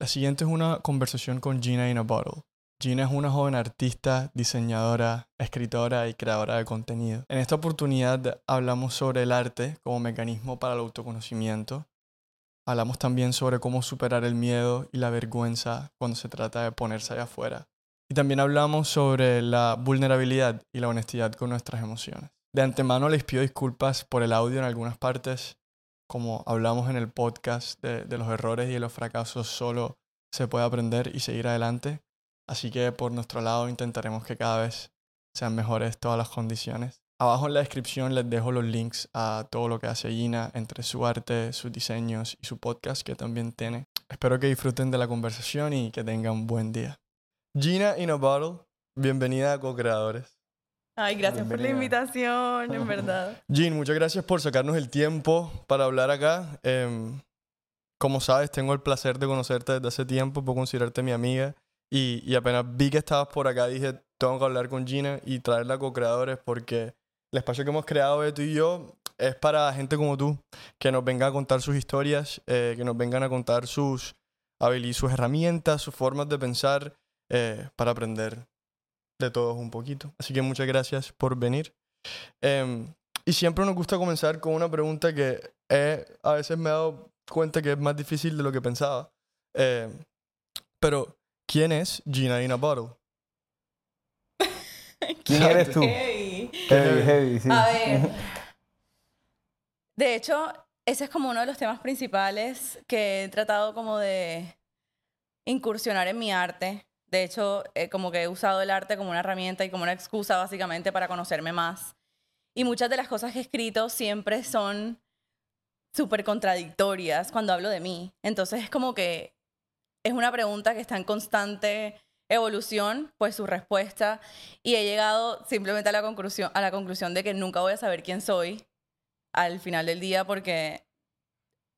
La siguiente es una conversación con Gina in a Bottle. Gina es una joven artista, diseñadora, escritora y creadora de contenido. En esta oportunidad hablamos sobre el arte como mecanismo para el autoconocimiento. Hablamos también sobre cómo superar el miedo y la vergüenza cuando se trata de ponerse allá afuera. Y también hablamos sobre la vulnerabilidad y la honestidad con nuestras emociones. De antemano les pido disculpas por el audio en algunas partes. Como hablamos en el podcast de, los errores y de los fracasos, solo se puede aprender y seguir adelante. Así que por nuestro lado intentaremos que cada vez sean mejores todas las condiciones. Abajo en la descripción les dejo los links a todo lo que hace Gina, entre su arte, sus diseños y su podcast que también tiene. Espero que disfruten de la conversación y que tengan un buen día. Gina in a Bottle, bienvenida a Co-Creadores. Ay, gracias por la Bienvenida. invitación, en verdad. Jean, muchas gracias por sacarnos el tiempo para hablar acá. Em, como sabes, tengo el placer de conocerte desde hace tiempo, puedo considerarte mi amiga. Y, y apenas vi que estabas por acá, dije, tengo que hablar con Gina y traerla a co-creadores porque el espacio que hemos creado Beto y yo es para gente como tú, que nos venga a contar sus historias, eh, que nos vengan a contar sus, habili- sus herramientas, sus formas de pensar eh, para aprender de todos un poquito. Así que muchas gracias por venir. Em, y siempre nos gusta comenzar con una pregunta que eh, a veces me he dado cuenta que es más difícil de lo que pensaba. Em, pero, ¿quién es Gina in a Bottle? ¿Quién eres tú? Heavy, heavy, sí. A ver. De hecho, ese es como uno de los temas principales que he tratado como de incursionar en mi arte. De hecho, eh, como que he usado el arte como una herramienta y como una excusa básicamente para conocerme más. Y muchas de las cosas que he escrito siempre son súper contradictorias cuando hablo de mí. Entonces es como que es una pregunta que está en constante evolución, pues su respuesta. Y he llegado simplemente a la conclusión, a la conclusión de que nunca voy a saber quién soy al final del día porque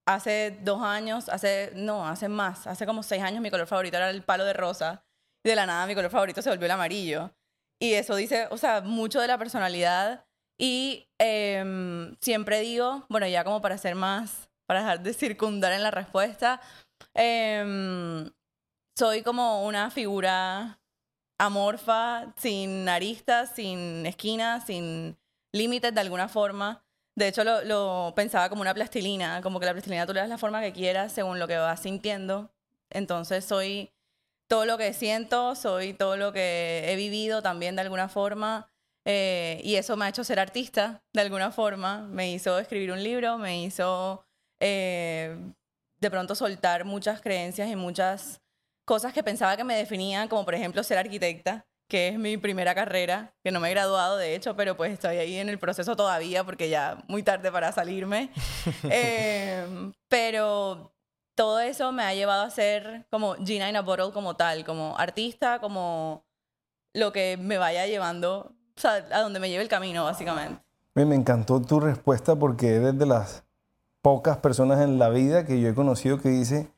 hace dos años, hace, no, hace más, hace como seis años mi color favorito era el palo de rosa. De la nada mi color favorito se volvió el amarillo. Y eso dice, o sea, mucho de la personalidad. Y em, siempre digo, bueno, ya como para ser más, para dejar de circundar en la respuesta, em, soy como una figura amorfa, sin aristas, sin esquinas, sin límites de alguna forma. De hecho, lo, lo pensaba como una plastilina, como que la plastilina tú le das la forma que quieras según lo que vas sintiendo. Entonces soy todo lo que siento, soy todo lo que he vivido también de alguna forma. eh, y eso me ha hecho ser artista de alguna forma. Me hizo escribir un libro, me hizo eh, de pronto soltar muchas creencias y muchas cosas que pensaba que me definían, como por ejemplo ser arquitecta, que es mi primera carrera, que no me he graduado de hecho, pero pues estoy ahí en el proceso todavía porque ya muy tarde para salirme. Eh, pero todo eso me ha llevado a ser como Gina in a Bottle como tal, como artista, como lo que me vaya llevando, a donde me lleve el camino, básicamente. Me me encantó tu respuesta porque eres de las pocas personas en la vida que yo he conocido que dice,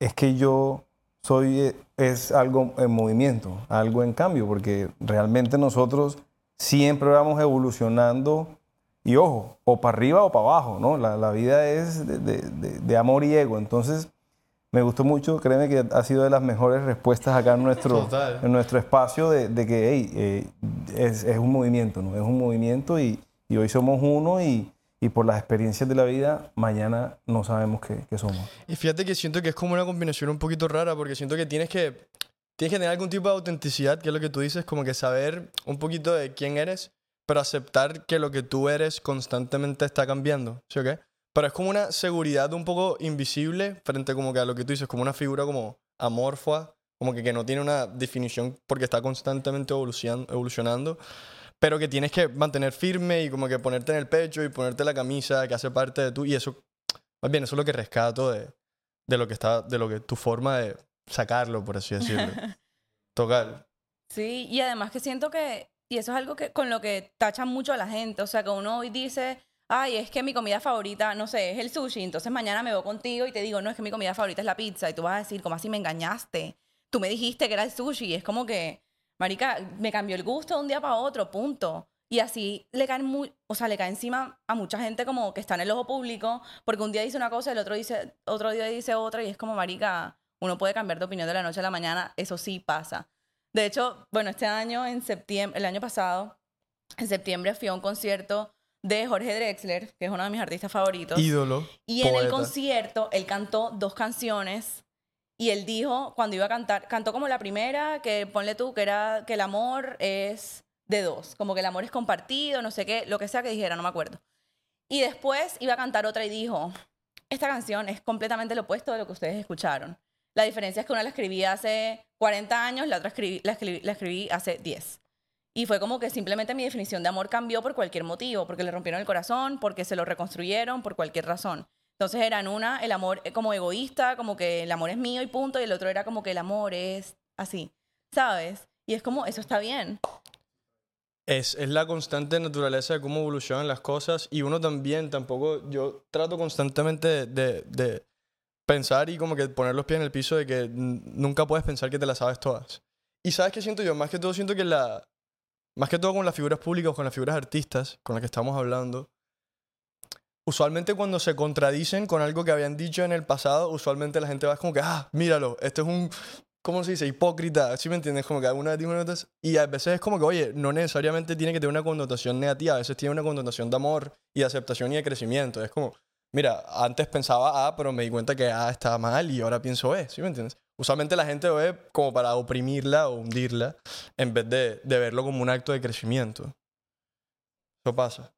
es que yo soy, eh, es algo en movimiento, algo en cambio, porque realmente nosotros siempre vamos evolucionando y ojo, o para arriba o para abajo, ¿no? La, la vida es de, de- de- de amor y ego, entonces me gustó mucho, créeme que ha sido de las mejores respuestas acá en nuestro, Total. en nuestro espacio de, que hey, eh, es, es un movimiento, ¿no? Es un movimiento y, y hoy somos uno y, y por las experiencias de la vida, mañana no sabemos qué, qué somos. Y fíjate que siento que es como una combinación un poquito rara porque siento que tienes que tienes que tener algún tipo de autenticidad, que es lo que tú dices, como que saber un poquito de quién eres, pero aceptar que lo que tú eres constantemente está cambiando, ¿sí o qué? Pero es como una seguridad un poco invisible frente como que a lo que tú dices, como una figura como amorfa, como que, que no tiene una definición porque está constantemente evolucion- evolucionando, pero que tienes que mantener firme y como que ponerte en el pecho y ponerte la camisa que hace parte de tú y eso, más bien eso es lo que rescato de, de lo que está, de lo que tu forma de sacarlo, por así decirlo. Tocar. Sí, y además que siento que, y eso es algo que con lo que tachan mucho a la gente, o sea, que uno hoy dice, ay, es que mi comida favorita, no sé, es el sushi, entonces mañana me voy contigo y te digo, no, es que mi comida favorita es la pizza, y tú vas a decir, ¿cómo así me engañaste? Tú me dijiste que era el sushi, y es como que, marica, me cambió el gusto de un día para otro, punto. Y así le caen muy, o sea, le cae encima a mucha gente como que está en el ojo público, porque un día dice una cosa, el otro dice, otro día dice otra, y es como, marica, Uno puede cambiar de opinión de la noche a la mañana, eso sí pasa. De hecho, bueno, este año, en septiembre, el año pasado, en septiembre fui a un concierto de Jorge Drexler, que es uno de mis artistas favoritos. Ídolo. Y en el concierto, él cantó dos canciones y él dijo, cuando iba a cantar, cantó como la primera, que ponle tú, que era que el amor es de dos, como que el amor es compartido, no sé qué, lo que sea que dijera, no me acuerdo. Y después iba a cantar otra y dijo, esta canción es completamente lo opuesto de lo que ustedes escucharon. La diferencia es que una la escribí hace 40 años, la otra escribí- la, escribí, la escribí hace 10. Y fue como que simplemente mi definición de amor cambió por cualquier motivo, porque le rompieron el corazón, porque se lo reconstruyeron, por cualquier razón. Entonces era en una el amor eh, como egoísta, como que el amor es mío y punto, y el otro era como que el amor es así, ¿sabes? Y es como, eso está bien. Es, es la constante naturaleza de cómo evolucionan las cosas y uno también, tampoco, yo trato constantemente de- de pensar y como que poner los pies en el piso de que nunca puedes pensar que te las sabes todas. Y sabes qué siento yo, más que todo siento que la, más que todo con las figuras públicas, con las figuras artistas con las que estamos hablando, usualmente cuando se contradicen con algo que habían dicho en el pasado, usualmente la gente va como que, ah, míralo, esto es un, ¿cómo se dice? Hipócrita, ¿sí me entiendes? Como que alguna vez dijo cosa- Y a veces es como que, oye, no necesariamente tiene que tener una connotación negativa, a veces tiene una connotación de amor y de aceptación y de crecimiento. Es como, mira, antes pensaba A, pero me di cuenta que A estaba mal y ahora pienso B, ¿sí me entiendes? Usualmente la gente ve como para oprimirla o hundirla en vez de, de verlo como un acto de crecimiento. Eso pasa.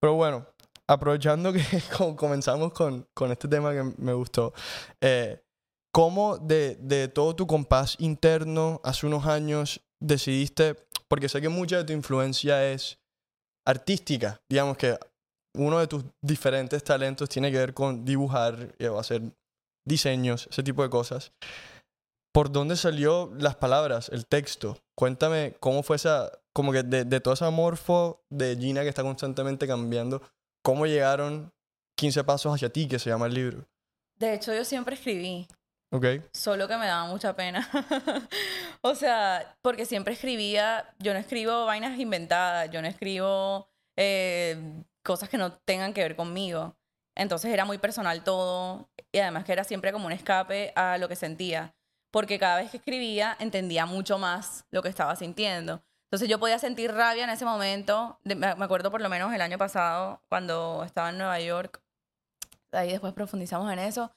Pero bueno, aprovechando que co- comenzamos con, con este tema que me gustó, eh, ¿cómo de, de todo tu compás interno hace unos años decidiste, porque sé que mucha de tu influencia es artística, digamos que uno de tus diferentes talentos tiene que ver con dibujar eh, o hacer diseños, ese tipo de cosas. ¿Por dónde salió las palabras, el texto? Cuéntame cómo fue esa, como que de, de toda esa morfo de Gina que está constantemente cambiando, ¿cómo llegaron 15 pasos hacia ti, que se llama el libro? De hecho, yo siempre escribí, ¿Ok? solo que me daba mucha pena. o sea, porque siempre escribía, yo no escribo vainas inventadas, yo no escribo eh, cosas que no tengan que ver conmigo. Entonces era muy personal todo y además que era siempre como un escape a lo que sentía, porque cada vez que escribía entendía mucho más lo que estaba sintiendo. Entonces yo podía sentir rabia en ese momento, de- me acuerdo por lo menos el año pasado cuando estaba en Nueva York, ahí después profundizamos en eso.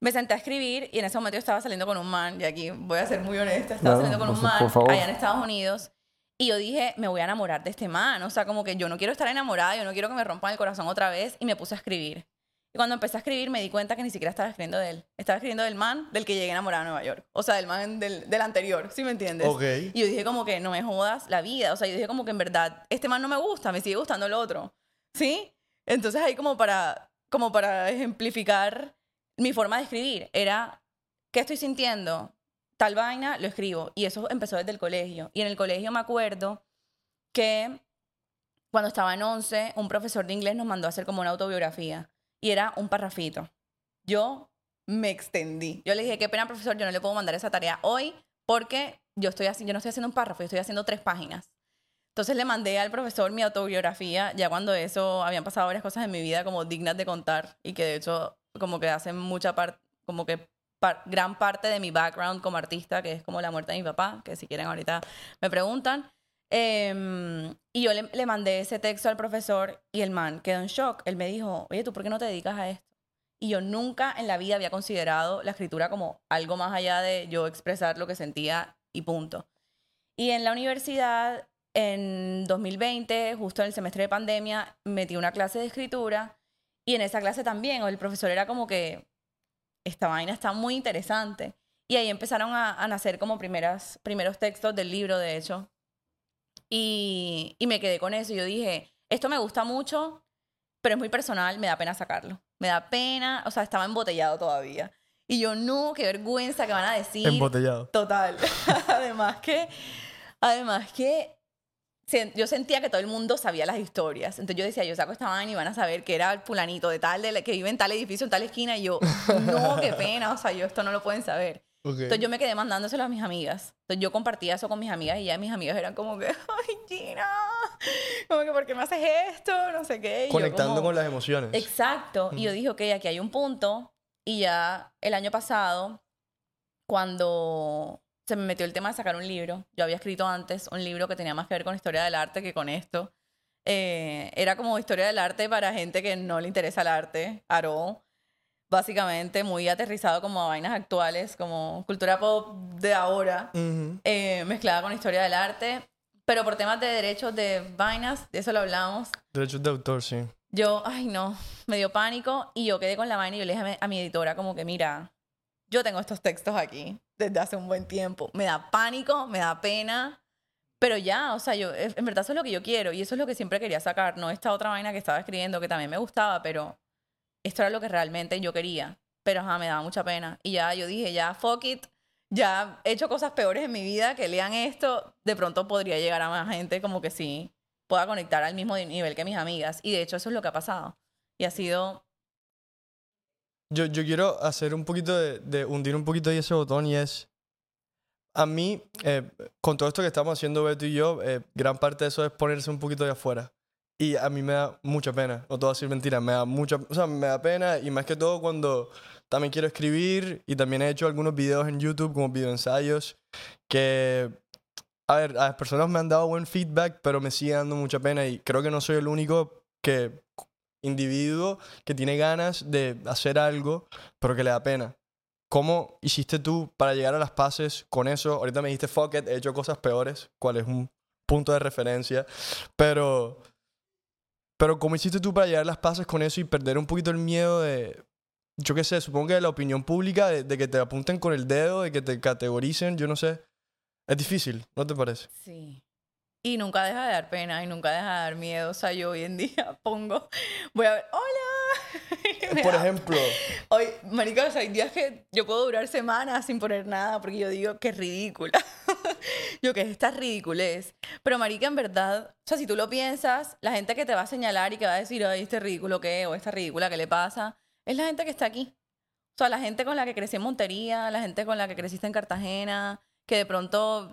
Me senté a escribir y en ese momento yo estaba saliendo con un man, y aquí voy a ser muy honesta, estaba No, saliendo con un man favor. allá en Estados Unidos y yo dije, me voy a enamorar de este man, o sea, como que yo no quiero estar enamorada, yo no quiero que me rompan el corazón otra vez y me puse a escribir. Y cuando empecé a escribir me di cuenta que ni siquiera estaba escribiendo de él, estaba escribiendo del man del que llegué enamorada a Nueva York, o sea, del man del, del anterior, ¿sí me entiendes? Ok. Y yo dije como que no me jodas la vida, o sea, yo dije como que en verdad este man no me gusta, me sigue gustando el otro, ¿sí? Entonces ahí como para, como para ejemplificar mi forma de escribir, era, ¿qué estoy sintiendo? Tal vaina, lo escribo. Y eso empezó desde el colegio. Y en el colegio me acuerdo que cuando estaba en 11, un profesor de inglés nos mandó a hacer como una autobiografía. Y era un parrafito. Yo me extendí. Yo le dije, qué pena, profesor, yo no le puedo mandar esa tarea hoy porque yo, estoy así, yo no estoy haciendo un párrafo, yo estoy haciendo tres páginas. Entonces le mandé al profesor mi autobiografía, ya cuando eso habían pasado varias cosas en mi vida como dignas de contar y que de hecho como que hacen mucha parte, como que par- gran parte de mi background como artista, que es como la muerte de mi papá, que si quieren ahorita me preguntan. Em, y yo le, le mandé ese texto al profesor y el man quedó en shock. Él me dijo, oye, ¿tú por qué no te dedicas a esto? Y yo nunca en la vida había considerado la escritura como algo más allá de yo expresar lo que sentía y punto. Y en la universidad, en 2020, justo en el semestre de pandemia, metí una clase de escritura y en esa clase también el profesor era como que esta vaina está muy interesante. Y ahí empezaron a, a nacer como primeras, primeros textos del libro, de hecho. Y, y me quedé con eso. Yo dije, esto me gusta mucho, pero es muy personal, me da pena sacarlo. Me da pena, o sea, estaba embotellado todavía. Y yo, no, qué vergüenza que van a decir. Embotellado. Total. además que, además que yo sentía que todo el mundo sabía las historias. Entonces yo decía, yo saco esta vaina y van a saber que era el fulanito de tal, de que vive en tal edificio, en tal esquina. Y yo, no, qué pena, o sea, yo esto no lo pueden saber. Entonces yo me quedé mandándoselo a mis amigas. Entonces yo compartía eso con mis amigas y ya mis amigas eran como que, ay, Gina, como que, ¿por qué me haces esto? No sé qué. Y Conectando como- con las emociones. Exacto. Y yo dije, ok, aquí hay un punto. Y ya el año pasado cuando se me metió el tema de sacar un libro. Yo había escrito antes un libro que tenía más que ver con historia del arte que con esto. Eh, era como historia del arte para gente que no le interesa el arte, Aro. Básicamente muy aterrizado como a vainas actuales, como cultura pop de ahora, eh, mezclada con historia del arte. Pero por temas de derechos de vainas, de eso lo hablamos. Derechos de autor, sí. Yo, ay no, me dio pánico y yo quedé con la vaina y yo le dije a mi editora como que, mira, yo tengo estos textos aquí desde hace un buen tiempo. Me da pánico, me da pena, pero ya, o sea, yo, en verdad eso es lo que yo quiero y eso es lo que siempre quería sacar, no esta otra vaina que estaba escribiendo que también me gustaba, pero esto era lo que realmente yo quería. Pero ajá, me daba mucha pena. Y ya yo dije, ya, fuck it, ya he hecho cosas peores en mi vida, que lean esto, de pronto podría llegar a más gente como que sí, pueda conectar al mismo nivel que mis amigas. Y de hecho eso es lo que ha pasado. Y ha sido yo, yo quiero hacer un poquito de, de, hundir un poquito ahí ese botón y es, a mí, eh, con todo esto que estamos haciendo Beto y yo, eh, gran parte de eso es ponerse un poquito de afuera. Y a mí me da mucha pena, no todo decir mentira, me da mucha, o sea, me da pena y más que todo cuando también quiero escribir y también he hecho algunos videos en YouTube como videoensayos que, a ver, a las personas me han dado buen feedback, pero me sigue dando mucha pena y creo que no soy el único que individuo que tiene ganas de hacer algo, pero que le da pena. ¿Cómo hiciste tú para llegar a las paces con eso? Ahorita me dijiste, fuck it, he hecho cosas peores, cuál es un punto de referencia, pero, pero ¿cómo hiciste tú para llegar a las paces con eso y perder un poquito el miedo de, yo qué sé, supongo que de la opinión pública, de, de que te apunten con el dedo, de que te categoricen, yo no sé. Es difícil, ¿no te parece? Sí. Y nunca deja de dar pena y nunca deja de dar miedo. O sea, yo hoy en día pongo, voy a ver, hola. Por ejemplo. Hoy, marica, o sea, hay días que yo puedo durar semanas sin poner nada porque yo digo es ridícula. yo que esta ridiculez. Pero marica, en verdad, o sea, si tú lo piensas, la gente que te va a señalar y que va a decir, ay, este ridículo qué, o esta ridícula qué le pasa, es la gente que está aquí. O sea, la gente con la que crecí en Montería, la gente con la que creciste en Cartagena, que de pronto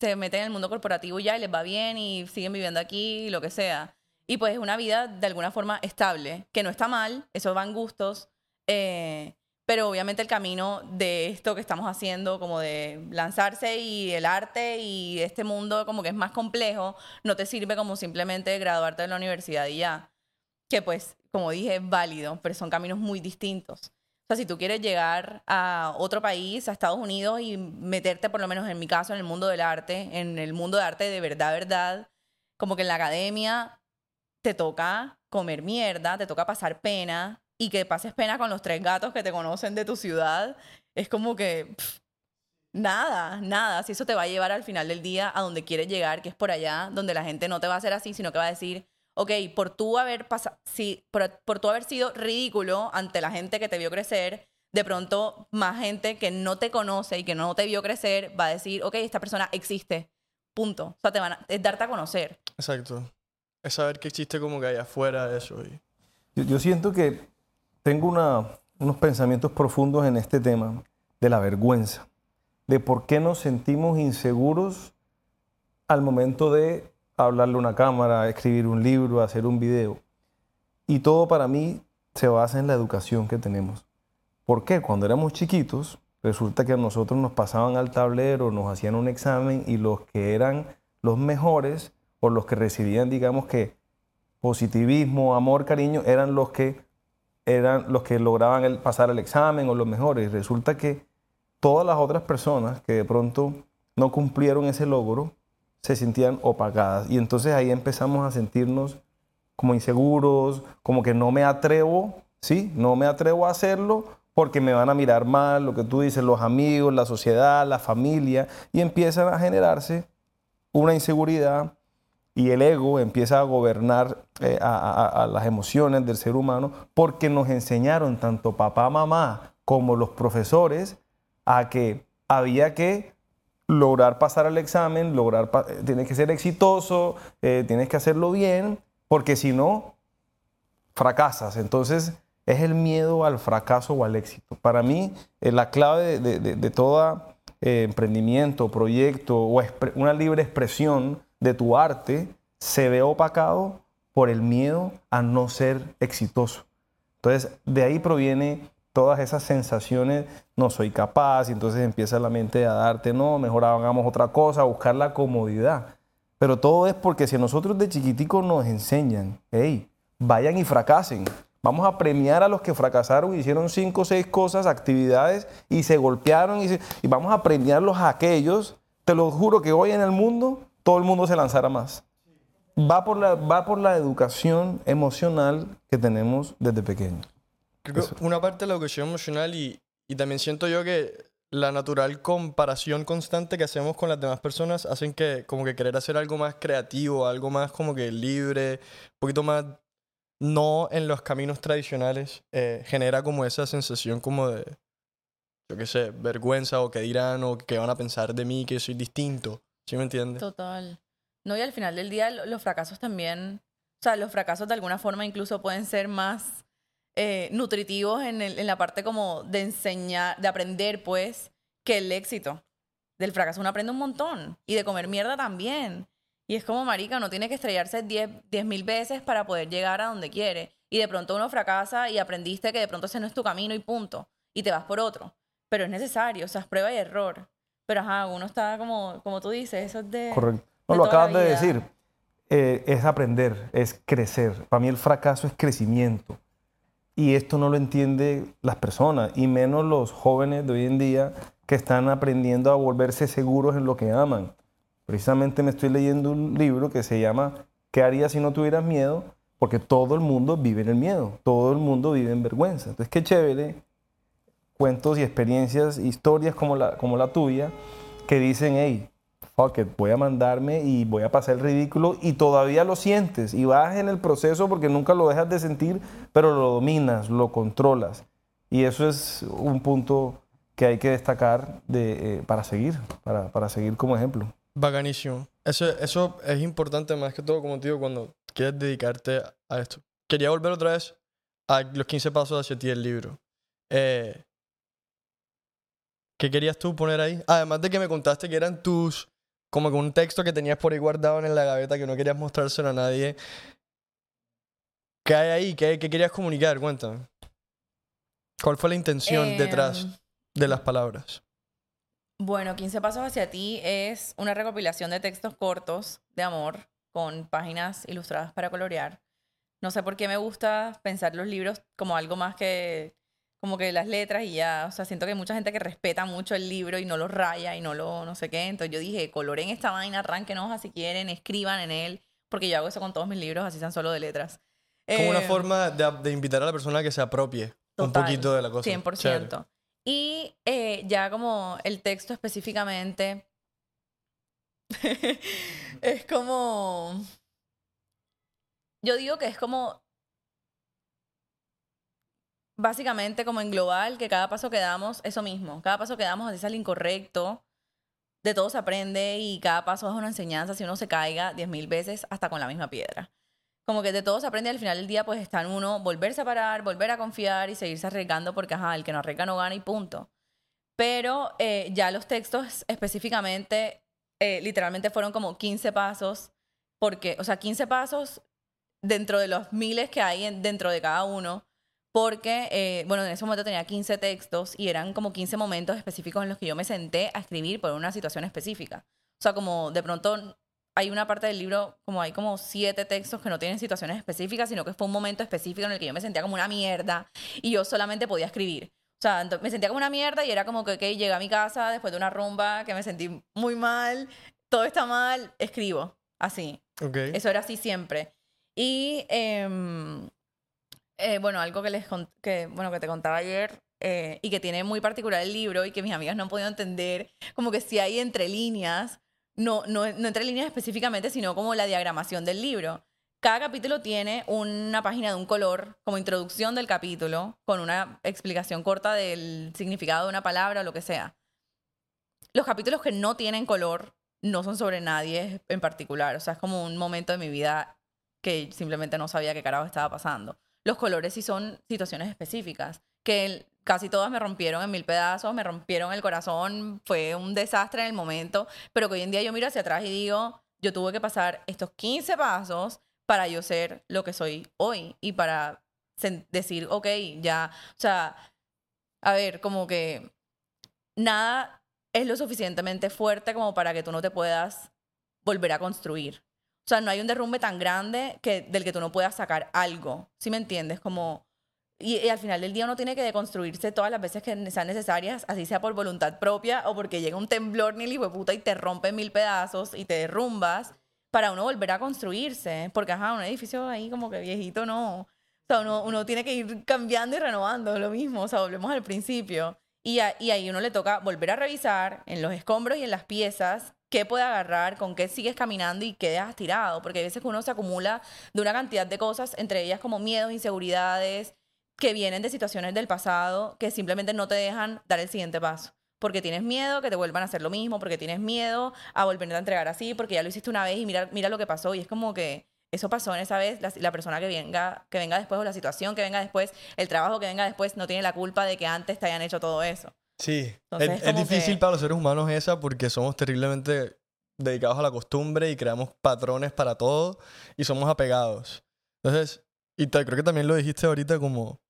se meten en el mundo corporativo ya y les va bien y siguen viviendo aquí lo que sea. Y pues es una vida de alguna forma estable, que no está mal, eso van gustos, eh, pero obviamente el camino de esto que estamos haciendo, como de lanzarse y el arte y este mundo como que es más complejo, no te sirve como simplemente graduarte de la universidad y ya. Que pues, como dije, es válido, pero son caminos muy distintos si tú quieres llegar a otro país, a Estados Unidos y meterte, por lo menos en mi caso, en el mundo del arte, en el mundo de arte de verdad, verdad, como que en la academia te toca comer mierda, te toca pasar pena y que pases pena con los tres gatos que te conocen de tu ciudad, es como que nada, nada, si eso te va a llevar al final del día a donde quieres llegar, que es por allá, donde la gente no te va a hacer así, sino que va a decir, ok, por tú haber pasado, si, por, por tú haber sido ridículo ante la gente que te vio crecer, de pronto más gente que no te conoce y que no te vio crecer va a decir, ok, esta persona existe. Punto. O sea, te van a, es darte a conocer. Exacto. Es saber que existe como que hay afuera eso. Yo, yo, siento que tengo una, unos pensamientos profundos en este tema de la vergüenza, de por qué nos sentimos inseguros al momento de hablarle a una cámara, escribir un libro, hacer un video. Y todo para mí se basa en la educación que tenemos. ¿Por qué? Cuando éramos chiquitos, resulta que a nosotros nos pasaban al tablero, nos hacían un examen y los que eran los mejores o los que recibían, digamos que positivismo, amor, cariño, eran los que eran los que lograban pasar el examen o los mejores. Resulta que todas las otras personas que de pronto no cumplieron ese logro, se sentían opagadas. Y entonces ahí empezamos a sentirnos como inseguros, como que no me atrevo, ¿sí? No me atrevo a hacerlo porque me van a mirar mal, lo que tú dices, los amigos, la sociedad, la familia, y empiezan a generarse una inseguridad y el ego empieza a gobernar eh, a las emociones del ser humano porque nos enseñaron tanto papá, mamá como los profesores a que había que lograr pasar el examen, lograr, eh, tienes que ser exitoso, eh, tienes que hacerlo bien, porque si no, fracasas. Entonces, es el miedo al fracaso o al éxito. Para mí, eh, la clave de, de, todo emprendimiento, proyecto o una libre expresión de tu arte se ve opacado por el miedo a no ser exitoso. Entonces, de ahí proviene todas esas sensaciones, no soy capaz, y entonces empieza la mente a darte, no, mejor hagamos otra cosa, buscar la comodidad. Pero todo es porque si nosotros de chiquiticos nos enseñan, hey, vayan y fracasen. Vamos a premiar a los que fracasaron, hicieron cinco o seis cosas, actividades y se golpearon y, y vamos a premiarlos a aquellos. Te lo juro que hoy en el mundo todo el mundo se lanzará más. Va por la, va por la educación emocional que tenemos desde pequeños. Creo que una parte de la educación emocional y, y también siento yo que la natural comparación constante que hacemos con las demás personas hacen que como que querer hacer algo más creativo, algo más como que libre, un poquito más no en los caminos tradicionales, eh, genera como esa sensación como de, yo qué sé, vergüenza o que dirán o que van a pensar de mí, que soy distinto. ¿Sí me entiendes? Total. No, y al final del día lo- los fracasos también, o sea, los fracasos de alguna forma incluso pueden ser más eh, nutritivos en, el- en la parte como de enseñar, de aprender, pues, que el éxito. Del fracaso uno aprende un montón. Y de comer mierda también. Y es como, marica, uno tiene que estrellarse 10 mil veces para poder llegar a donde quiere. Y de pronto uno fracasa y aprendiste que de pronto ese no es tu camino y punto. Y te vas por otro. Pero es necesario, o sea, es prueba y error. Pero ajá, uno está como, como tú dices, eso es de... Correcto. No, de lo acabas de decir. Eh, es aprender, es crecer. Para mí el fracaso es crecimiento. Y esto no lo entienden las personas, y menos los jóvenes de hoy en día que están aprendiendo a volverse seguros en lo que aman. Precisamente me estoy leyendo un libro que se llama ¿Qué harías si no tuvieras miedo? Porque todo el mundo vive en el miedo, todo el mundo vive en vergüenza. Entonces, qué chévere cuentos y experiencias, historias como la, como la tuya, que dicen, hey, fuck it, voy a mandarme y voy a pasar el ridículo y todavía lo sientes y vas en el proceso porque nunca lo dejas de sentir, pero lo dominas, lo controlas. Y eso es un punto que hay que destacar de, eh, para seguir, para, para seguir como ejemplo. Bacanísimo. Eso, eso es importante más que todo, como te digo, cuando quieres dedicarte a esto. Quería volver otra vez a los 15 pasos hacia ti del libro. Eh, ¿Qué querías tú poner ahí? Además de que me contaste que eran tus, como que un texto que tenías por ahí guardado en la gaveta que no querías mostrárselo a nadie. ¿Qué hay ahí? ¿Qué, qué querías comunicar? Cuéntame. ¿Cuál fue la intención detrás Em, de las palabras? Bueno, 15 Pasos hacia ti es una recopilación de textos cortos de amor con páginas ilustradas para colorear. No sé por qué me gusta pensar los libros como algo más que como que las letras y ya, o sea, siento que hay mucha gente que respeta mucho el libro y no lo raya y no lo no sé qué, entonces yo dije, coloren esta vaina, arranquen hojas si quieren, escriban en él, porque yo hago eso con todos mis libros, así sean solo de letras. Como una Eh, forma de, de invitar a la persona a que se apropie un poquito de la cosa. 100%. Chévere. Y eh, ya como el texto específicamente es como... Yo digo que es como... Básicamente como en global, que cada paso que damos, eso mismo, cada paso que damos así sale incorrecto, de todo se aprende y cada paso es una enseñanza, si uno se caiga diez mil veces hasta con la misma piedra como que de todo se aprende al final del día, pues está en uno volverse a parar, volver a confiar y seguirse arriesgando porque, ajá, el que no arriesga no gana y punto. Pero eh, ya los textos específicamente, eh, literalmente fueron como 15 pasos, porque, o sea, 15 pasos dentro de los miles que hay en- dentro de cada uno, porque, eh, bueno, en ese momento tenía 15 textos y eran como 15 momentos específicos en los que yo me senté a escribir por una situación específica. O sea, como de pronto hay una parte del libro, como hay como siete textos que no tienen situaciones específicas, sino que fue un momento específico en el que yo me sentía como una mierda y yo solamente podía escribir. O sea, me sentía como una mierda y era como que, ok, llegué a mi casa después de una rumba que me sentí muy mal, todo está mal, escribo, así. Ok. Eso era así siempre. Y em, eh, bueno, algo que les que, bueno, que te contaba ayer eh, y que tiene muy particular el libro y que mis amigas no han podido entender, como que si hay entre líneas, no, no, no entre líneas específicamente, sino como la diagramación del libro. Cada capítulo tiene una página de un color como introducción del capítulo, con una explicación corta del significado de una palabra o lo que sea. Los capítulos que no tienen color no son sobre nadie en particular. O sea, es como un momento de mi vida que simplemente no sabía qué carajo estaba pasando. Los colores sí son situaciones específicas, que casi todas me rompieron en mil pedazos, me rompieron el corazón, fue un desastre en el momento, pero que hoy en día yo miro hacia atrás y digo, yo tuve que pasar estos 15 pasos para yo ser lo que soy hoy y para decir, ok, ya, o sea, a ver, como que nada es lo suficientemente fuerte como para que tú no te puedas volver a construir. O sea, no hay un derrumbe tan grande que, del que tú no puedas sacar algo. ¿Sí me entiendes? Como, y, al final del día uno tiene que deconstruirse todas las veces que sean necesarias, así sea por voluntad propia o porque llega un temblor ni hijo puta y te rompe mil pedazos y te derrumbas para uno volver a construirse. Porque, ajá, un edificio ahí como que viejito no. O sea, uno, uno tiene que ir cambiando y renovando lo mismo. O sea, volvemos al principio. Y, a- y ahí uno le toca volver a revisar en los escombros y en las piezas qué puede agarrar, con qué sigues caminando y qué dejas tirado. Porque hay veces que uno se acumula de una cantidad de cosas, entre ellas como miedos, inseguridades, que vienen de situaciones del pasado que simplemente no te dejan dar el siguiente paso. Porque tienes miedo que te vuelvan a hacer lo mismo, porque tienes miedo a volverte a entregar así, porque ya lo hiciste una vez y mira, mira lo que pasó. Y es como que eso pasó en esa vez, la, la persona que venga, que venga después o la situación que venga después, el trabajo que venga después, no tiene la culpa de que antes te hayan hecho todo eso. Sí, Entonces, es, es difícil que- para los seres humanos esa porque somos terriblemente dedicados a la costumbre y creamos patrones para todo y somos apegados. Entonces, y te- creo que también lo dijiste ahorita como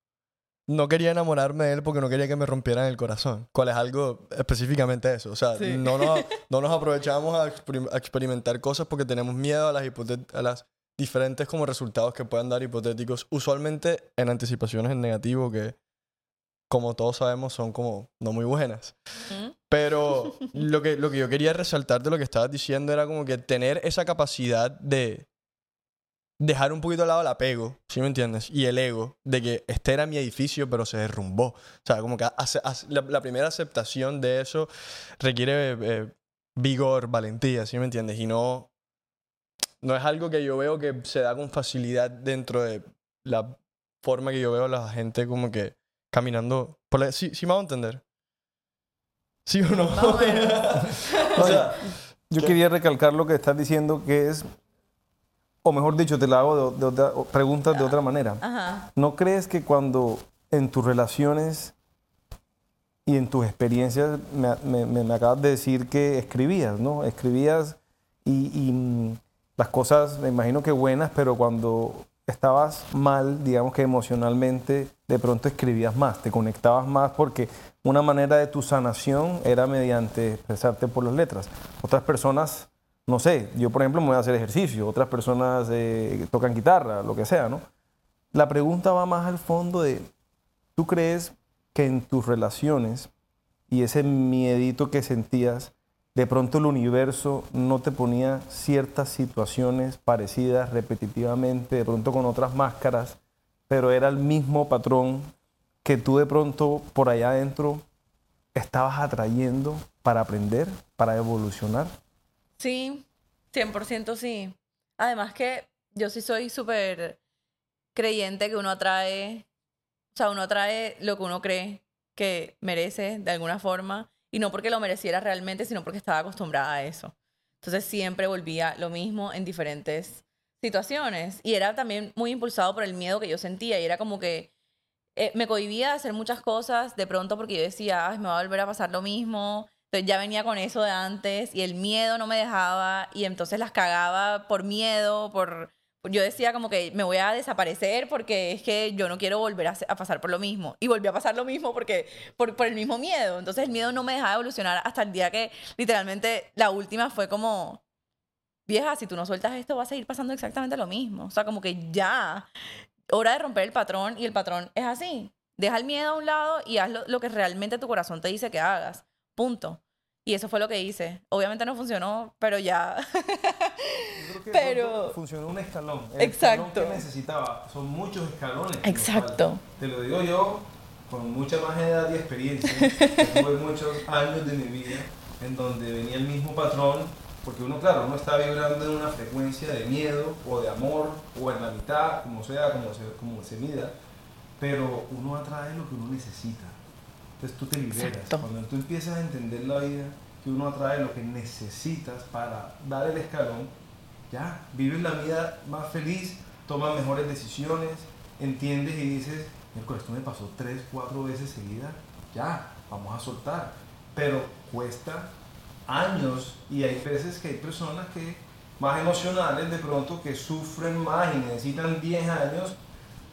no quería enamorarme de él porque no quería que me rompieran el corazón, cuál es algo específicamente eso. O sea, Sí. no, nos, no nos aprovechamos a, experim- a experimentar cosas porque tenemos miedo a las, a las diferentes como resultados que puedan dar hipotéticos, usualmente en anticipaciones en negativo que, como todos sabemos, son como no muy buenas. ¿Mm? Pero lo que, lo que yo quería resaltar de lo que estabas diciendo era como que tener esa capacidad de dejar un poquito de lado el apego, ¿sí me entiendes? Y el ego, de que este era mi edificio, pero se derrumbó. O sea, como que hace- hace- la, la primera aceptación de eso requiere eh, vigor, valentía, ¿sí me entiendes? Y no, no es algo que yo veo que se da con facilidad dentro de la forma que yo veo a la gente como que caminando. Por la- ¿sí, sí me hago entender? ¿Sí o no? O sea, Yo ¿Qué? quería recalcar lo que estás diciendo, que es, o mejor dicho, te la hago de, de otra, preguntas de otra manera. Ajá. ¿No crees que cuando en tus relaciones y en tus experiencias, me, me- me- me acabas de decir que escribías, ¿no? Escribías y, y, mm, las cosas, me imagino que buenas, pero cuando estabas mal, digamos que emocionalmente, de pronto escribías más, te conectabas más porque una manera de tu sanación era mediante expresarte por las letras. Otras personas, no sé, yo por ejemplo me voy a hacer ejercicio, otras personas eh, tocan guitarra, lo que sea, ¿no? La pregunta va más al fondo de, ¿tú crees que en tus relaciones y ese miedito que sentías, de pronto el universo no te ponía ciertas situaciones parecidas repetitivamente, de pronto con otras máscaras, pero era el mismo patrón que tú de pronto por allá adentro estabas atrayendo para aprender, para evolucionar? Sí, 100% sí. Además que yo sí soy súper creyente que uno atrae, o sea, uno atrae lo que uno cree que merece de alguna forma, y no porque lo mereciera realmente, sino porque estaba acostumbrada a eso. Entonces siempre volvía lo mismo en diferentes situaciones. Y era también muy impulsado por el miedo que yo sentía, y era como que eh, me cohibía hacer muchas cosas de pronto porque yo decía, Ay, me va a volver a pasar lo mismo. Entonces ya venía con eso de antes y el miedo no me dejaba y entonces las cagaba por miedo, por... Yo decía como que me voy a desaparecer porque es que yo no quiero volver a, pasar por lo mismo. Y volví a pasar lo mismo porque por, el mismo miedo. Entonces el miedo no me dejaba evolucionar hasta el día que literalmente la última fue como, vieja, si tú no sueltas esto va a seguir pasando exactamente lo mismo. O sea, como que ya, hora de romper el patrón y el patrón es así. Deja el miedo a un lado y haz lo, lo que realmente tu corazón te dice que hagas. Punto. Y eso fue lo que hice. Obviamente no funcionó, pero ya. Pero- funcionó un escalón. El escalón Exacto. que necesitaba son muchos escalones. Exacto. Te lo digo yo con mucha más edad y experiencia. que tuve muchos años de mi vida en donde venía el mismo patrón. Porque uno, claro, uno está vibrando en una frecuencia de miedo o de amor o en la mitad, como sea, como se, como se mida. Pero uno atrae lo que uno necesita. Entonces tú te liberas. Exacto. Cuando tú empiezas a entender la vida, que uno atrae lo que necesitas para dar el escalón, ya, vives la vida más feliz, tomas mejores decisiones, entiendes y dices, esto me pasó tres, cuatro veces seguidas, ya, vamos a soltar. Pero cuesta años y hay veces que hay personas que más emocionales de pronto que sufren más y necesitan 10 años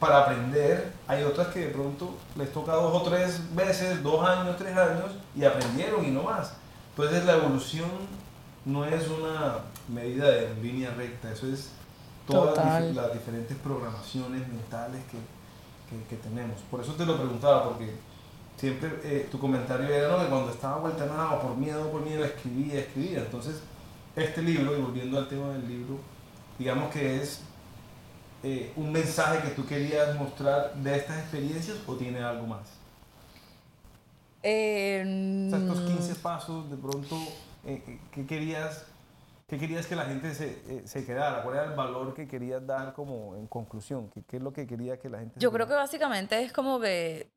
para aprender, hay otras que de pronto les toca dos o tres veces, dos años, tres años, y aprendieron y no más. Entonces la evolución no es una medida de línea recta, eso es todas las, diferentes programaciones mentales que, que- que tenemos. Por eso te lo preguntaba, porque siempre eh, tu comentario era ¿no? que cuando estaba vuelta nada, por miedo, por miedo, escribía, escribía. Entonces, este libro, y volviendo al tema del libro, digamos que es eh, un mensaje que tú querías mostrar de estas experiencias o tiene algo más. Eh, O sea, estos mm, 15 pasos, de pronto, eh, eh, ¿qué, querías, ¿qué querías que la gente se, eh, se quedara? ¿Cuál era el valor que querías dar como en conclusión? ¿Qué, qué es lo que quería que la gente se Yo creo que básicamente es como que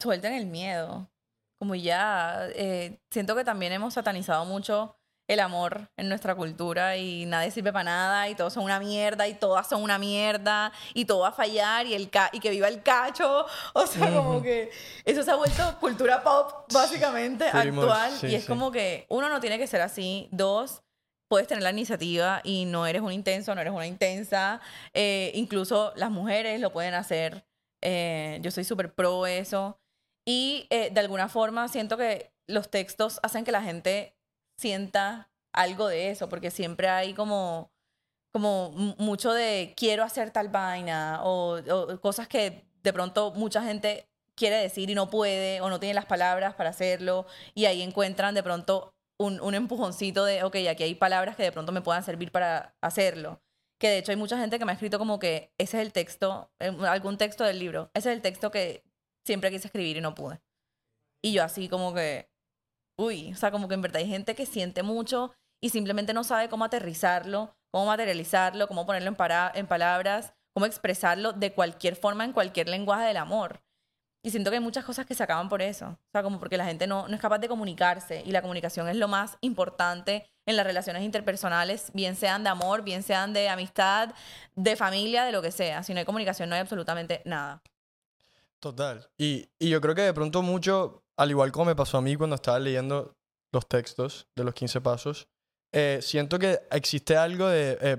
suelten el miedo. Como ya, eh, siento que también hemos satanizado mucho el amor en nuestra cultura y nadie sirve para nada y todos son una mierda y todas son una mierda y todo va a fallar y, el ca- y que viva el cacho. O sea, como que eso se ha vuelto cultura pop básicamente actual sí, y es sí. como que uno no tiene que ser así. Dos, puedes tener la iniciativa y no eres un intenso, no eres una intensa. Eh, incluso las mujeres lo pueden hacer. Eh, yo soy súper pro eso. Y eh, de alguna forma siento que los textos hacen que la gente sienta algo de eso, porque siempre hay como, como mu- mucho de quiero hacer tal vaina o, o cosas que de pronto mucha gente quiere decir y no puede o no tiene las palabras para hacerlo y ahí encuentran de pronto un, un empujoncito de, ok, aquí hay palabras que de pronto me puedan servir para hacerlo. Que de hecho hay mucha gente que me ha escrito como que ese es el texto, eh, algún texto del libro, ese es el texto que siempre quise escribir y no pude. Y yo así como que, uy, o sea, como que en verdad hay gente que siente mucho y simplemente no sabe cómo aterrizarlo, cómo materializarlo, cómo ponerlo en, para- en palabras, cómo expresarlo de cualquier forma, en cualquier lenguaje del amor. Y siento que hay muchas cosas que se acaban por eso. O sea, como porque la gente no, no es capaz de comunicarse y la comunicación es lo más importante en las relaciones interpersonales, bien sean de amor, bien sean de amistad, de familia, de lo que sea. Si no hay comunicación no hay absolutamente nada. Total. Y, y yo creo que de pronto mucho, al igual como me pasó a mí cuando estaba leyendo los textos de los 15 pasos, eh, siento que existe algo de eh,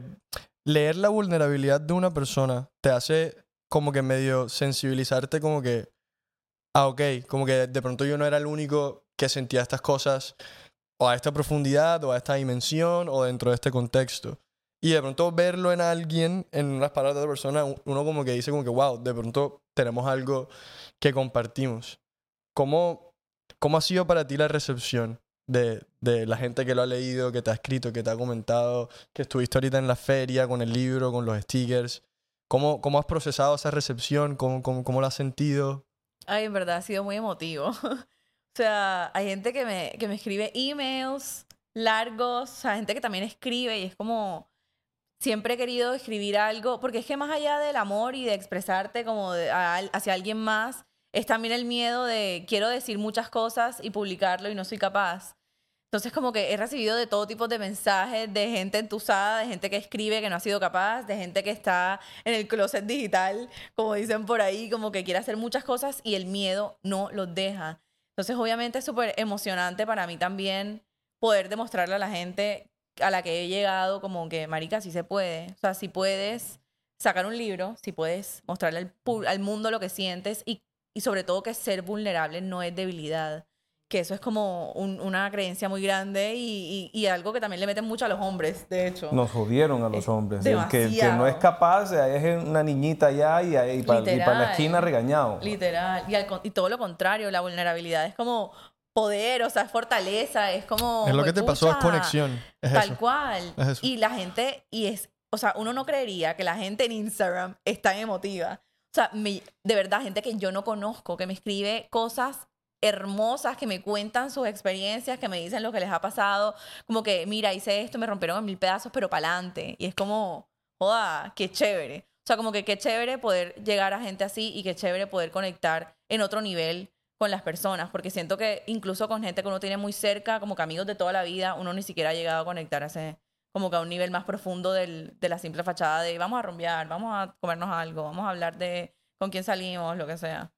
leer la vulnerabilidad de una persona te hace como que medio sensibilizarte como que, ah, ok, como que de pronto yo no era el único que sentía estas cosas o a esta profundidad o a esta dimensión o dentro de este contexto. Y de pronto verlo en alguien, en unas palabras de otra persona, uno como que dice como que, wow, de pronto tenemos algo que compartimos. ¿Cómo, cómo ha sido para ti la recepción de, de la gente que lo ha leído, que te ha escrito, que te ha comentado, que estuviste ahorita en la feria con el libro, con los stickers? ¿Cómo, cómo has procesado esa recepción? ¿Cómo, cómo, cómo la has sentido? Ay, en verdad ha sido muy emotivo. o sea, hay gente que me, que me escribe emails largos, o sea, gente que también escribe y es como, siempre he querido escribir algo, porque es que más allá del amor y de expresarte como de- a hacia alguien más, es también el miedo de quiero decir muchas cosas y publicarlo y no soy capaz. Entonces como que he recibido de todo tipo de mensajes, de gente entusada, de gente que escribe que no ha sido capaz, de gente que está en el closet digital, como dicen por ahí, como que quiere hacer muchas cosas y el miedo no los deja. Entonces obviamente es súper emocionante para mí también poder demostrarle a la gente a la que he llegado como que, marica, sí se puede. O sea, si puedes sacar un libro, si puedes mostrarle al, mundo lo que sientes y, y sobre todo que ser vulnerable no es debilidad que eso es como un- una creencia muy grande y, y- y algo que también le meten mucho a los hombres, de hecho. Nos jodieron a los Es hombres. El que, el que no es capaz, ahí es una niñita allá y, ahí para, la Literal. esquina regañado. Literal. Y, al y todo lo contrario, la vulnerabilidad es como poder, o sea, es fortaleza, es como... es lo que te pasó, es conexión. Es Tal eso. cual. Es eso. Y la gente, y es, o sea, uno no creería que la gente en Instagram es tan emotiva. O sea, de verdad, gente que yo no conozco, que me escribe cosas hermosas, que me cuentan sus experiencias, que me dicen lo que les ha pasado, como que, mira, hice esto, me rompieron en mil pedazos, pero pa'lante. Y es como, joda, qué chévere. O sea, como que qué chévere poder llegar a gente así y qué chévere poder conectar en otro nivel con las personas, porque siento que incluso con gente que uno tiene muy cerca, como que amigos de toda la vida, uno ni siquiera ha llegado a conectar a ese, como que a un nivel más profundo del, de la simple fachada de vamos a rumbear, vamos a comernos algo, vamos a hablar de con quién salimos, lo que sea.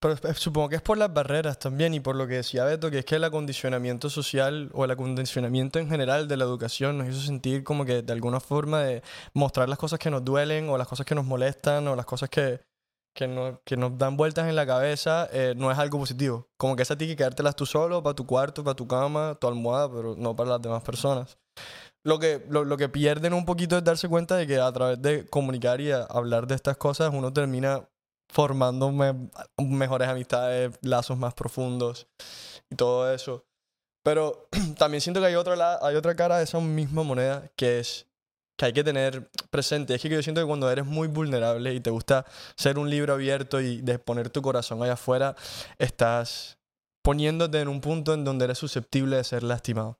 Pero supongo que es por las barreras también y por lo que decía Beto, que es que el acondicionamiento social o el acondicionamiento en general de la educación nos hizo sentir como que de alguna forma de mostrar las cosas que nos duelen o las cosas que nos molestan o las cosas que, que, no, que nos dan vueltas en la cabeza eh, no es algo positivo. Como que esa ti que quedártelas tú solo, para tu cuarto, para tu cama, tu almohada, pero no para las demás personas. Lo que, lo, lo que pierden un poquito es darse cuenta de que a través de comunicar y hablar de estas cosas uno termina formando me- mejores amistades, lazos más profundos y todo eso. Pero también siento que hay otra, hay otra cara de esa misma moneda que es que hay que tener presente. Es que yo siento que cuando eres muy vulnerable y te gusta ser un libro abierto y de poner tu corazón allá afuera, estás poniéndote en un punto en donde eres susceptible de ser lastimado.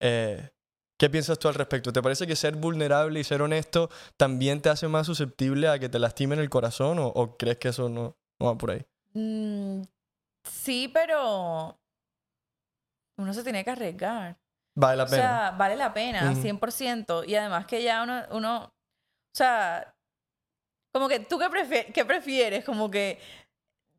Eh, ¿Qué piensas tú al respecto? ¿Te parece que ser vulnerable y ser honesto también te hace más susceptible a que te lastimen el corazón o, o crees que eso no, no va por ahí? Mm, sí, pero uno se tiene que arriesgar. Vale la O pena. sea, vale la pena, Ujú. 100%. Y además que ya uno, uno o sea, como que tú qué, qué prefieres, como que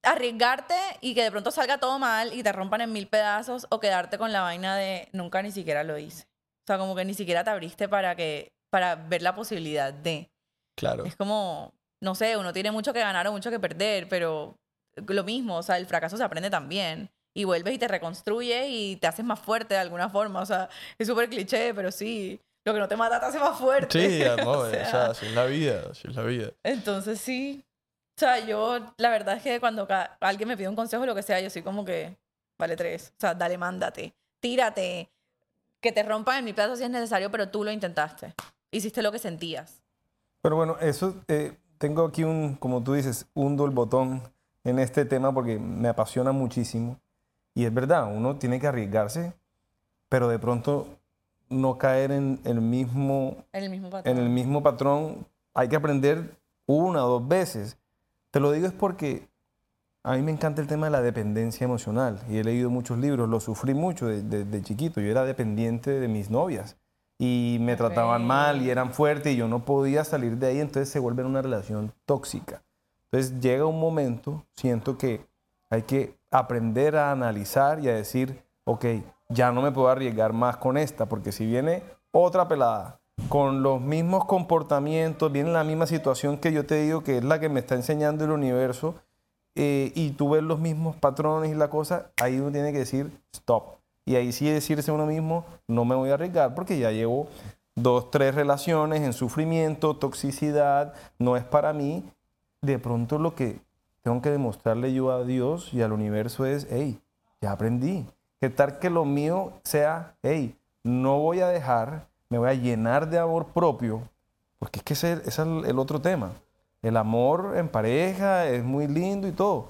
arriesgarte y que de pronto salga todo mal y te rompan en mil pedazos o quedarte con la vaina de nunca ni siquiera lo hice. O sea, como que ni siquiera te abriste para que para ver la posibilidad de. claro. Es como, no sé, uno tiene mucho que ganar o mucho que perder, pero lo mismo, o sea, el fracaso se aprende también. Y vuelves y te reconstruye y te haces más fuerte de alguna forma. O sea, es súper cliché, pero sí, lo que no te mata te hace más fuerte. Sí, amor, O o sea, sea, así es la vida, así es la vida. Entonces sí. O sea, yo, la verdad es que cuando alguien me pide un consejo, lo que sea, yo soy como que, vale tres. O sea, dale, mándate. Tírate. Que te rompan en mi pedazo si es necesario, pero tú lo intentaste. Hiciste lo que sentías. Pero bueno, eso, eh, tengo aquí un, como tú dices, hundo el botón en este tema porque me apasiona muchísimo. Y es verdad, uno tiene que arriesgarse, pero de pronto no caer en el mismo, En el mismo patrón. en el mismo patrón. Hay que aprender una o dos veces. Te lo digo es porque a mí me encanta el tema de la dependencia emocional y he leído muchos libros, lo sufrí mucho de, de- de chiquito. Yo era dependiente de mis novias y me trataban mal y eran fuertes y yo no podía salir de ahí, entonces se vuelve una relación tóxica. Entonces llega un momento, siento que hay que aprender a analizar y a decir, ok, ya no me puedo arriesgar más con esta, porque si viene otra pelada con los mismos comportamientos, viene la misma situación que yo te digo que es la que me está enseñando el universo, eh, y tú ves los mismos patrones y la cosa, ahí uno tiene que decir, stop. Y ahí sí decirse uno mismo, no me voy a arriesgar porque ya llevo dos, tres relaciones en sufrimiento, toxicidad, no es para mí. De pronto lo que tengo que demostrarle yo a Dios y al universo es, hey, ya aprendí. ¿Qué tal que lo mío sea, hey, no voy a dejar, me voy a llenar de amor propio? Porque es que ese, ese es el otro tema. El amor en pareja es muy lindo y todo,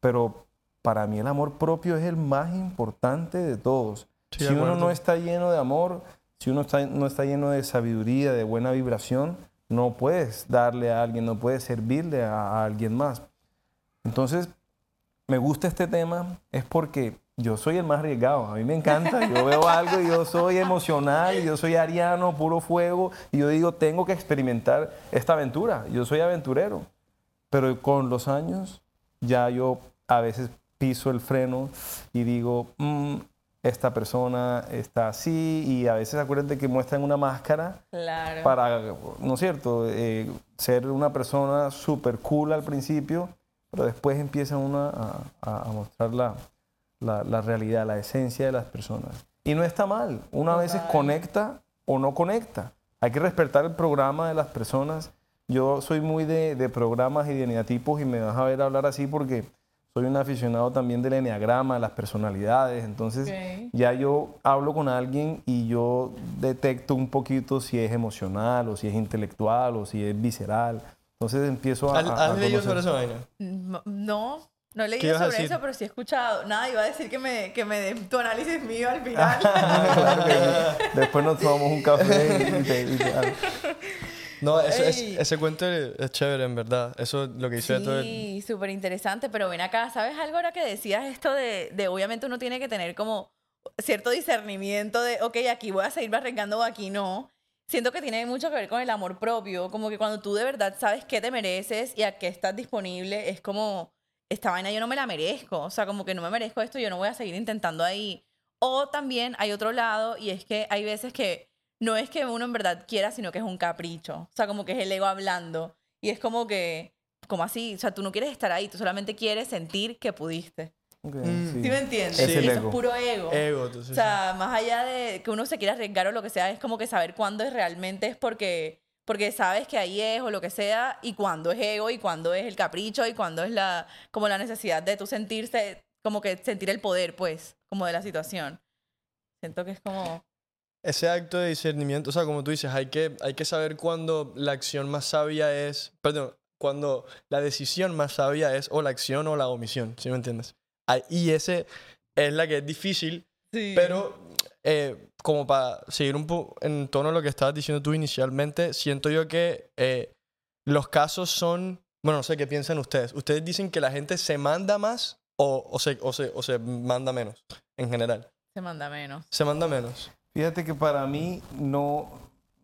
pero para mí el amor propio es el más importante de todos. Sí, si de uno no está lleno de amor, si uno está, no está lleno de sabiduría, de buena vibración, no puedes darle a alguien, no puedes servirle a, a alguien más. Entonces, me gusta este tema es porque yo soy el más arriesgado. A mí me encanta. Yo veo algo y yo soy emocional, y yo soy ariano, puro fuego, y yo digo, tengo que experimentar esta aventura. Yo soy aventurero. Pero con los años, ya yo a veces piso el freno y digo, "Mm, esta persona está así, y a veces acuérdate que muestran una máscara Claro. para, ¿no es cierto?, Eh, ser una persona súper cool al principio, pero después empieza uno a, a- a mostrar la, la- la realidad, la esencia de las personas. Y no está mal, uno a veces conecta o no conecta. Hay que respetar el programa de las personas. Yo soy muy de, de programas y de eneatipos y me vas a ver hablar así porque soy un aficionado también del eneagrama, de las personalidades. Entonces, ya yo hablo con alguien y yo detecto un poquito si es emocional o si es intelectual o si es visceral. Entonces empiezo a... ¿Has, leído sobre esa vaina? No, no, he ¿Qué leído sobre eso, pero sí he escuchado. Nada, iba a decir que me, que me tu análisis mío al final. Claro que sí. Después nos tomamos un café y te- y te- No, eso, es- ese cuento es chévere, en verdad. Eso es lo que hice todo el... Sí, súper interesante, pero ven acá, ¿sabes algo ahora que decías esto de, de obviamente uno tiene que tener como cierto discernimiento de, ok, aquí voy a seguir arriesgando o aquí no? Siento que tiene mucho que ver con el amor propio, como que cuando tú de verdad sabes qué te mereces y a qué estás disponible, es como, esta vaina yo no me la merezco, o sea, como que no me merezco esto, yo no voy a seguir intentando ahí. O también hay otro lado y es que hay veces que no es que uno en verdad quiera, sino que es un capricho, o sea, como que es el ego hablando. Y es como que como así, o sea, tú no quieres estar ahí, tú solamente quieres sentir que pudiste. Ok, Mm. sí. ¿Sí me entiendes? Es Eso ego. es puro ego. Ego, entonces. O sea, más allá de que uno se quiera arriesgar o lo que sea, es como que saber cuándo es realmente es porque, porque sabes que ahí es o lo que sea, y cuándo es ego, y cuándo es el capricho, y cuándo es la, como la necesidad de tú sentirse, como que sentir el poder, pues, como de la situación. Siento que es como... Ese acto de discernimiento, o sea, como tú dices, hay que, hay que saber cuándo la acción más sabia es, perdón, cuando la decisión más sabia es o la acción o la omisión, ¿sí me entiendes? Y ese es la que es difícil, Sí. pero eh, como para seguir un poco en tono de lo que estabas diciendo tú inicialmente, siento yo que eh, los casos son, bueno, no sé qué piensan ustedes. ¿Ustedes dicen que la gente se manda más o, o, se, o, se, o se manda menos en general? Se manda menos. Se manda menos. Fíjate que para mí no,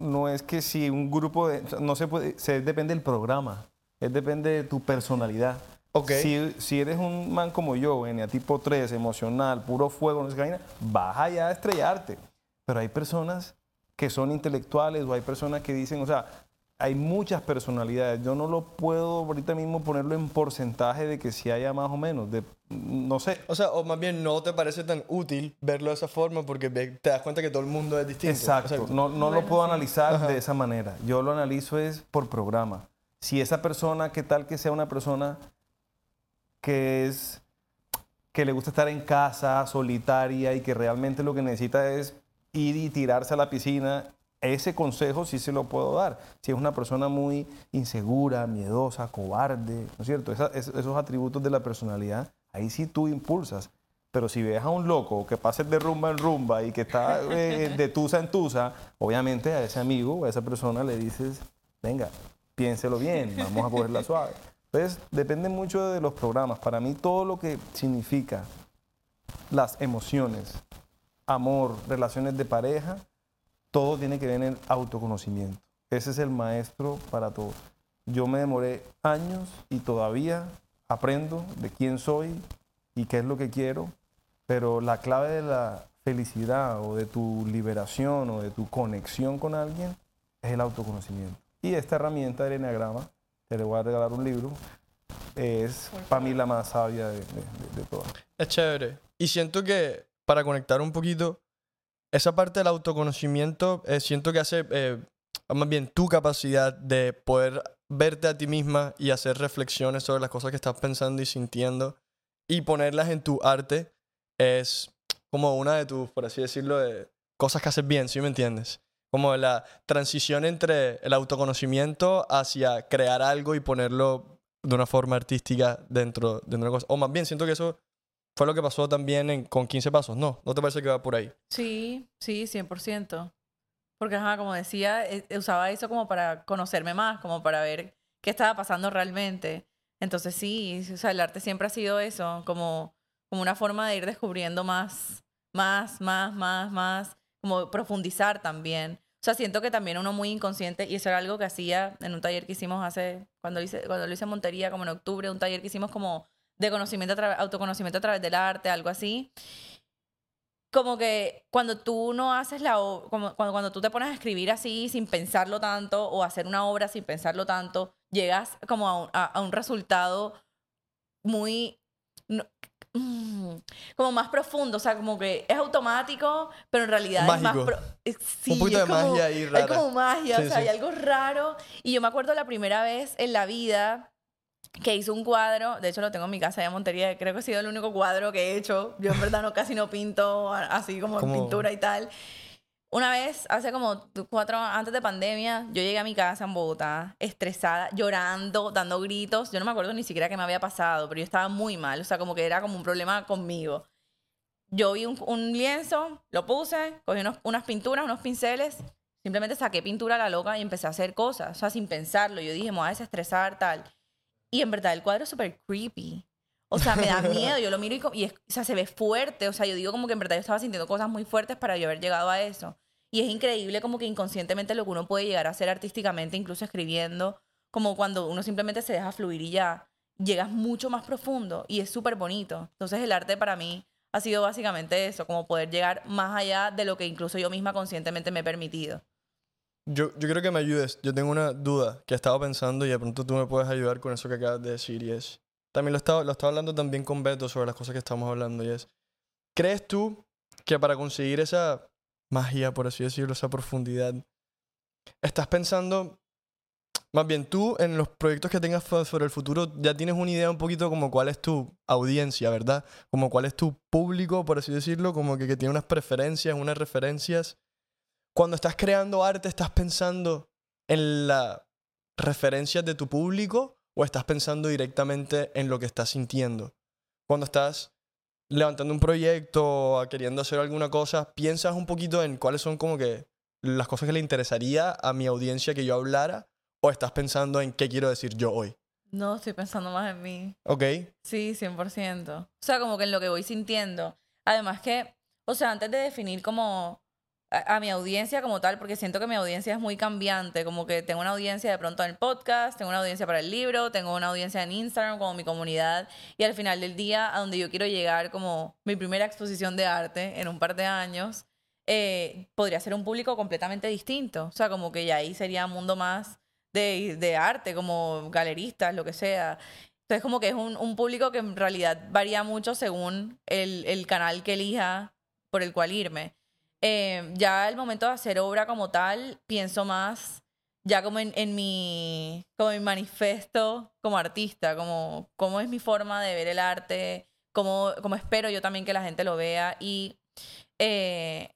no es que si un grupo de... No se puede... Se, depende del programa. Es depende de tu personalidad. Ok. Si, si eres un man como yo, en tipo 3, emocional, puro fuego, no qué vaina, vas allá a estrellarte. Pero hay personas que son intelectuales o hay personas que dicen, o sea, hay muchas personalidades. Yo no lo puedo ahorita mismo ponerlo en porcentaje de que si haya más o menos. De, no sé. O sea, o más bien no te parece tan útil verlo de esa forma porque te das cuenta que todo el mundo es distinto. Exacto, no, no lo Bueno, puedo sí. analizar Ajá. de esa manera. Yo lo analizo es por programa. Si esa persona, ¿qué tal que sea una persona que es que le gusta estar en casa, solitaria y que realmente lo que necesita es ir y tirarse a la piscina? Ese consejo sí se lo puedo dar. Si es una persona muy insegura, miedosa, cobarde, ¿no es cierto? Esa- esos atributos de la personalidad, ahí sí tú impulsas. Pero si ves a un loco que pase de rumba en rumba y que está eh, de tusa en tusa, obviamente a ese amigo o a esa persona le dices, venga, piénselo bien, vamos a cogerla suave. Entonces, depende mucho de los programas. Para mí, todo lo que significa las emociones, amor, relaciones de pareja, todo tiene que ver en el autoconocimiento. Ese es el maestro para todo. Yo me demoré años y todavía aprendo de quién soy y qué es lo que quiero, pero la clave de la felicidad o de tu liberación o de tu conexión con alguien es el autoconocimiento. Y esta herramienta del Enneagrama, te le voy a regalar un libro, es para mí la más sabia de, de- de- de todas. Es chévere. Y siento que, para conectar un poquito, esa parte del autoconocimiento, eh, siento que hace, eh, más bien, tu capacidad de poder verte a ti misma y hacer reflexiones sobre las cosas que estás pensando y sintiendo y ponerlas en tu arte es como una de tus, por así decirlo, de cosas que haces bien, ¿sí me entiendes? Como la transición entre el autoconocimiento hacia crear algo y ponerlo de una forma artística dentro de una cosa. O más bien, siento que eso fue lo que pasó también en- con 15 pasos. No, ¿no te parece que va por ahí? Sí, sí, 100%. Porque, ajá, como decía, eh, usaba eso como para conocerme más, como para ver qué estaba pasando realmente. Entonces sí, o sea, el arte siempre ha sido eso, como, como una forma de ir descubriendo más, más, más, más, más, como profundizar también. O sea, siento que también uno muy inconsciente, y eso era algo que hacía en un taller que hicimos hace, cuando lo hice, cuando lo hice en Montería, como en octubre, un taller que hicimos como de conocimiento, a autoconocimiento a través del arte, algo así. Como que cuando tú no haces la obra, como cuando, cuando tú te pones a escribir así sin pensarlo tanto o hacer una obra sin pensarlo tanto, llegas como a un resultado muy... mm, como más profundo, o sea, como que es automático, pero en realidad es Mágico. más... pro- es- sí, Un poquito es de como- magia ahí Hay rara. como magia, Sí, o sea, sí. hay algo raro. Y yo me acuerdo la primera vez en la vida que hice un cuadro, de hecho lo tengo en mi casa en Montería, creo que ha sido el único cuadro que he hecho. Yo en verdad no casi no pinto así como en Como- pintura y tal. Una vez, hace como cuatro, antes de pandemia, yo llegué a mi casa en Bogotá, estresada, llorando, dando gritos. Yo no me acuerdo ni siquiera qué me había pasado, pero yo estaba muy mal, o sea, como que era como un problema conmigo. Yo vi un, un lienzo, lo puse, cogí unos- unas pinturas, unos pinceles, simplemente saqué pintura a la loca y empecé a hacer cosas, o sea, sin pensarlo. Yo dije, me voy a desestresar, tal. Y en verdad el cuadro es súper creepy. O sea, me da miedo, yo lo miro y, y es- o sea, se ve fuerte. O sea, yo digo como que en verdad yo estaba sintiendo cosas muy fuertes para yo haber llegado a eso. Y es increíble como que inconscientemente lo que uno puede llegar a hacer artísticamente, incluso escribiendo, como cuando uno simplemente se deja fluir y ya llegas mucho más profundo y es súper bonito. Entonces el arte para mí ha sido básicamente eso, como poder llegar más allá de lo que incluso yo misma conscientemente me he permitido. Yo, yo quiero que me ayudes. Yo tengo una duda que he estado pensando y de pronto tú me puedes ayudar con eso que acabas de decir y es... También lo estaba, lo estaba hablando también con Beto sobre las cosas que estamos hablando y es... ¿Crees tú que para conseguir esa magia, por así decirlo, esa profundidad, estás pensando... Más bien, tú en los proyectos que tengas sobre el futuro ya tienes una idea un poquito como cuál es tu audiencia, ¿verdad? Como cuál es tu público, por así decirlo, como que, que tiene unas preferencias, unas referencias cuando estás creando arte, ¿estás pensando en las referencias de tu público o estás pensando directamente en lo que estás sintiendo? Cuando estás levantando un proyecto o queriendo hacer alguna cosa, ¿piensas un poquito en cuáles son como que las cosas que le interesaría a mi audiencia que yo hablara o estás pensando en qué quiero decir yo hoy? No, estoy pensando más en mí. ¿Ok? Sí, 100%. O sea, como que en lo que voy sintiendo. Además que, o sea, antes de definir como a, mi audiencia como tal, porque siento que mi audiencia es muy cambiante, como que tengo una audiencia de pronto en el podcast, tengo una audiencia para el libro, tengo una audiencia en Instagram como mi comunidad y al final del día a donde yo quiero llegar como mi primera exposición de arte en un par de años, eh, podría ser un público completamente distinto. O sea, como que ya ahí sería un mundo más de, de arte, como galeristas, lo que sea. Entonces, como que es un, un público que en realidad varía mucho según el, el canal que elija por el cual irme. Eh, ya el momento de hacer obra como tal, pienso más ya como en, mi, como mi manifiesto como artista, como cómo es mi forma de ver el arte, cómo, cómo espero yo también que la gente lo vea y eh,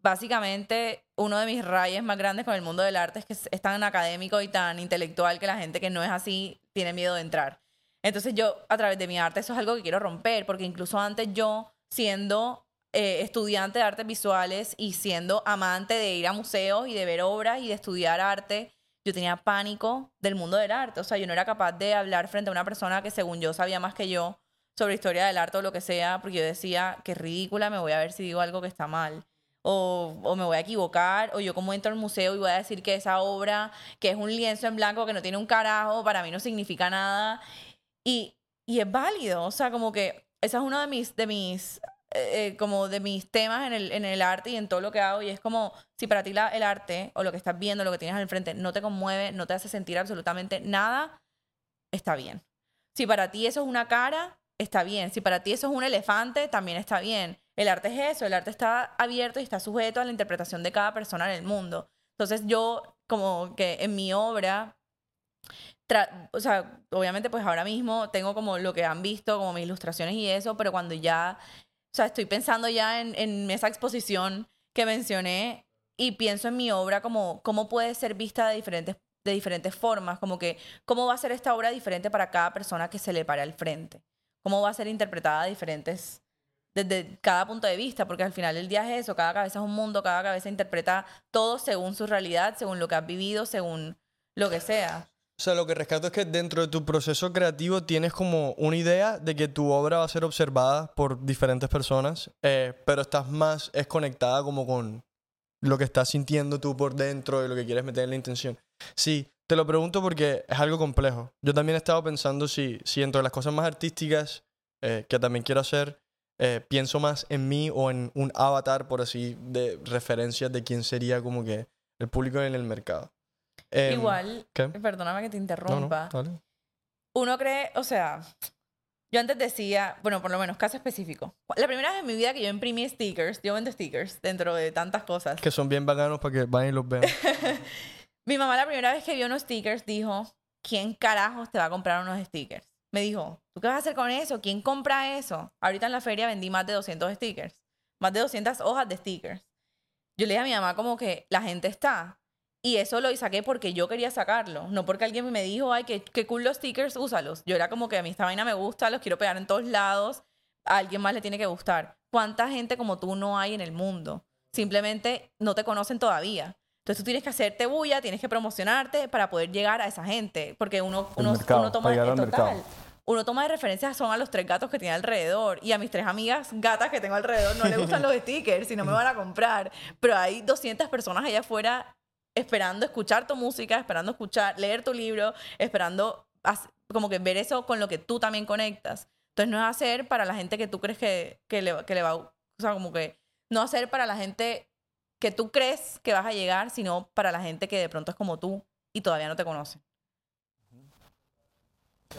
básicamente uno de mis rayes más grandes con el mundo del arte es que es tan académico y tan intelectual que la gente que no es así tiene miedo de entrar. Entonces yo a través de mi arte eso es algo que quiero romper, porque incluso antes yo siendo eh, estudiante de artes visuales y siendo amante de ir a museos y de ver obras y de estudiar arte, yo tenía pánico del mundo del arte. O sea, yo no era capaz de hablar frente a una persona que según yo sabía más que yo sobre historia del arte o lo que sea, porque yo decía, qué ridícula, me voy a ver si digo algo que está mal. O, o me voy a equivocar, o yo como entro al museo y voy a decir que esa obra, que es un lienzo en blanco que no tiene un carajo, para mí no significa nada. Y, y es válido, o sea, como que ese es uno de mis, de mis, eh, eh, como de mis temas en el, en el arte y en todo lo que hago, y es como, si para ti la- el arte o lo que estás viendo, lo que tienes al frente, no te conmueve, no te hace sentir absolutamente nada, está bien. Si para ti eso es una cara, está bien. Si para ti eso es un elefante, también está bien. El arte es eso, el arte está abierto y está sujeto a la interpretación de cada persona en el mundo. Entonces yo, como que en mi obra, o sea, obviamente pues ahora mismo tengo como lo que han visto, como mis ilustraciones y eso, pero cuando ya, o sea, estoy pensando ya en, en esa exposición que mencioné y pienso en mi obra como cómo puede ser vista de diferentes, de diferentes formas, como que cómo va a ser esta obra diferente para cada persona que se le pare al frente, cómo va a ser interpretada de diferentes desde cada punto de vista, porque al final del día es eso, cada cabeza es un mundo, cada cabeza interpreta todo según su realidad, según lo que has vivido, según lo que sea. O sea, lo que rescato es que dentro de tu proceso creativo tienes como una idea de que tu obra va a ser observada por diferentes personas, eh, pero estás más, es conectada como con lo que estás sintiendo tú por dentro y lo que quieres meter en la intención. Sí, te lo pregunto porque es algo complejo. Yo también he estado pensando si, si dentro de las cosas más artísticas eh, que también quiero hacer, eh, pienso más en mí o en un avatar, por así, de referencias de quién sería como que el público en el mercado. Em, Igual, ¿qué? perdóname que te No, no, interrumpa. dale. Uno cree, o sea, yo antes decía, bueno, por lo menos caso específico. La primera vez en mi vida que yo imprimí stickers, yo vendo stickers dentro de tantas cosas. Que son bien bacanos para que vayan y los vean. Mi mamá la primera vez que vio unos stickers dijo, ¿quién carajos te va a comprar unos stickers? Me dijo, ¿tú qué vas a hacer con eso? ¿Quién compra eso? Ahorita en la feria vendí más de 200 stickers, más de 200 hojas de stickers. Yo le dije a mi mamá como que la gente está. Y eso lo saqué porque yo quería sacarlo, no porque alguien me dijo, ay, qué, qué cool los stickers, úsalos. Yo era como que a mí esta vaina me gusta, los quiero pegar en todos lados, a alguien más le tiene que gustar. ¿Cuánta gente como tú no hay en el mundo? Simplemente no te conocen todavía. Entonces tú tienes que hacerte bulla, tienes que promocionarte para poder llegar a esa gente, porque uno, El uno, mercado, uno toma al total, uno toma de referencia son a los tres gatos que tiene alrededor y a mis tres amigas gatas que tengo alrededor no les gustan los stickers y no me van a comprar, pero hay 200 personas allá afuera esperando escuchar tu música, esperando escuchar, leer tu libro, esperando como que ver eso con lo que tú también conectas. Entonces no es hacer para la gente que tú crees que, que, le, que le va, o sea, como que no hacer para la gente que tú crees que vas a llegar, sino para la gente que de pronto es como tú y todavía no te conoce.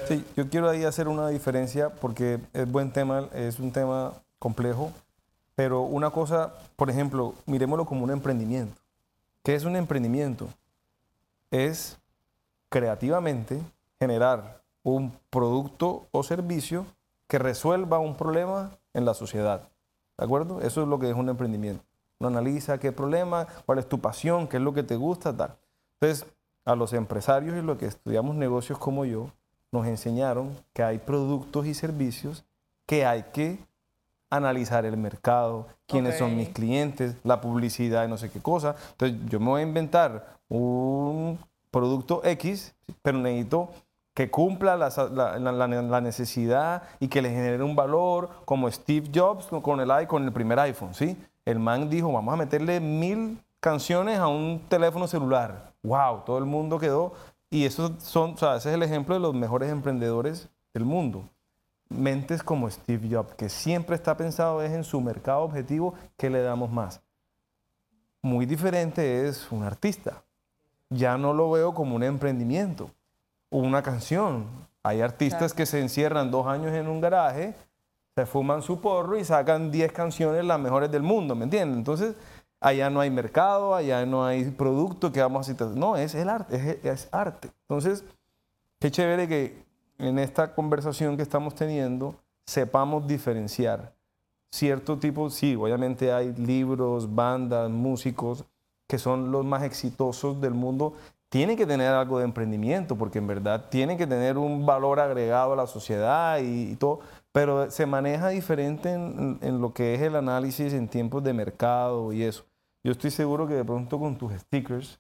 Sí, yo quiero ahí hacer una diferencia porque es buen tema, es un tema complejo, pero una cosa, por ejemplo, miremoslo como un emprendimiento. ¿Qué es un emprendimiento? Es creativamente generar un producto o servicio que resuelva un problema en la sociedad. ¿De acuerdo? Eso es lo que es un emprendimiento. Uno analiza qué problema, cuál es tu pasión, qué es lo que te gusta, tal. Entonces, a los empresarios y los que estudiamos negocios como yo, nos enseñaron que hay productos y servicios que hay que analizar el mercado, quiénes son mis clientes, la publicidad y no sé qué cosa. Entonces yo me voy a inventar un producto X, pero necesito que cumpla la, la- la- la necesidad y que le genere un valor, como Steve Jobs con- el, con el primer iPhone, ¿sí? El man dijo, vamos a meterle mil canciones a un teléfono celular. ¡Wow! Todo el mundo quedó. Y esos son, o sea, ese es el ejemplo de los mejores emprendedores del mundo. Mentes como Steve Jobs, que siempre está pensado es en su mercado objetivo, ¿qué le damos más? Muy diferente es un artista. Ya no lo veo como un emprendimiento, o una canción. Hay artistas que se encierran dos años en un garaje, se fuman su porro y sacan 10 canciones las mejores del mundo, ¿me entienden? Entonces, allá no hay mercado, allá no hay producto que vamos a citar. No, es el arte, es, es arte. Entonces, qué chévere que en esta conversación que estamos teniendo sepamos diferenciar cierto tipo, sí, obviamente hay libros, bandas, músicos que son los más exitosos del mundo, tienen que tener algo de emprendimiento, porque en verdad tienen que tener un valor agregado a la sociedad y, todo, pero se maneja diferente en, en lo que es el análisis en tiempos de mercado y eso. Yo estoy seguro que de pronto con tus stickers,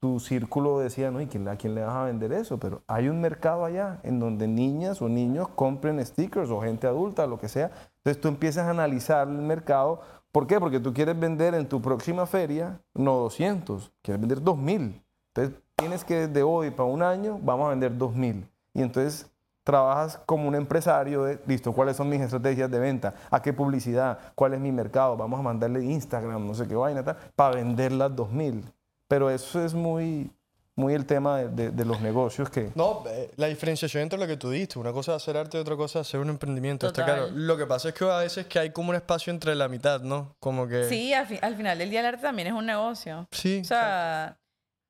tu círculo decía, no, ¿y quién, a quién le vas a vender eso? Pero hay un mercado allá en donde niñas o niños compren stickers o gente adulta, lo que sea. Entonces tú empiezas a analizar el mercado. ¿Por qué? Porque tú quieres vender en tu próxima feria no 200, quieres vender 2000. Entonces tienes que desde hoy para un año vamos a vender 2000. Y entonces trabajas como un empresario de, listo, ¿cuáles son mis estrategias de venta? ¿A qué publicidad? ¿Cuál es mi mercado? Vamos a mandarle Instagram, no sé qué vaina, tal, para vender las 2000. Pero eso es muy, muy el tema de, de- de los negocios que... No, eh, la diferenciación entre lo que tú diste, una cosa es hacer arte y otra cosa es hacer un emprendimiento. Está Total. claro. Lo que pasa es que a veces que hay como un espacio entre la mitad, ¿no? Como que... Sí, al, fi- al final del día el arte también es un negocio. Sí. O sea,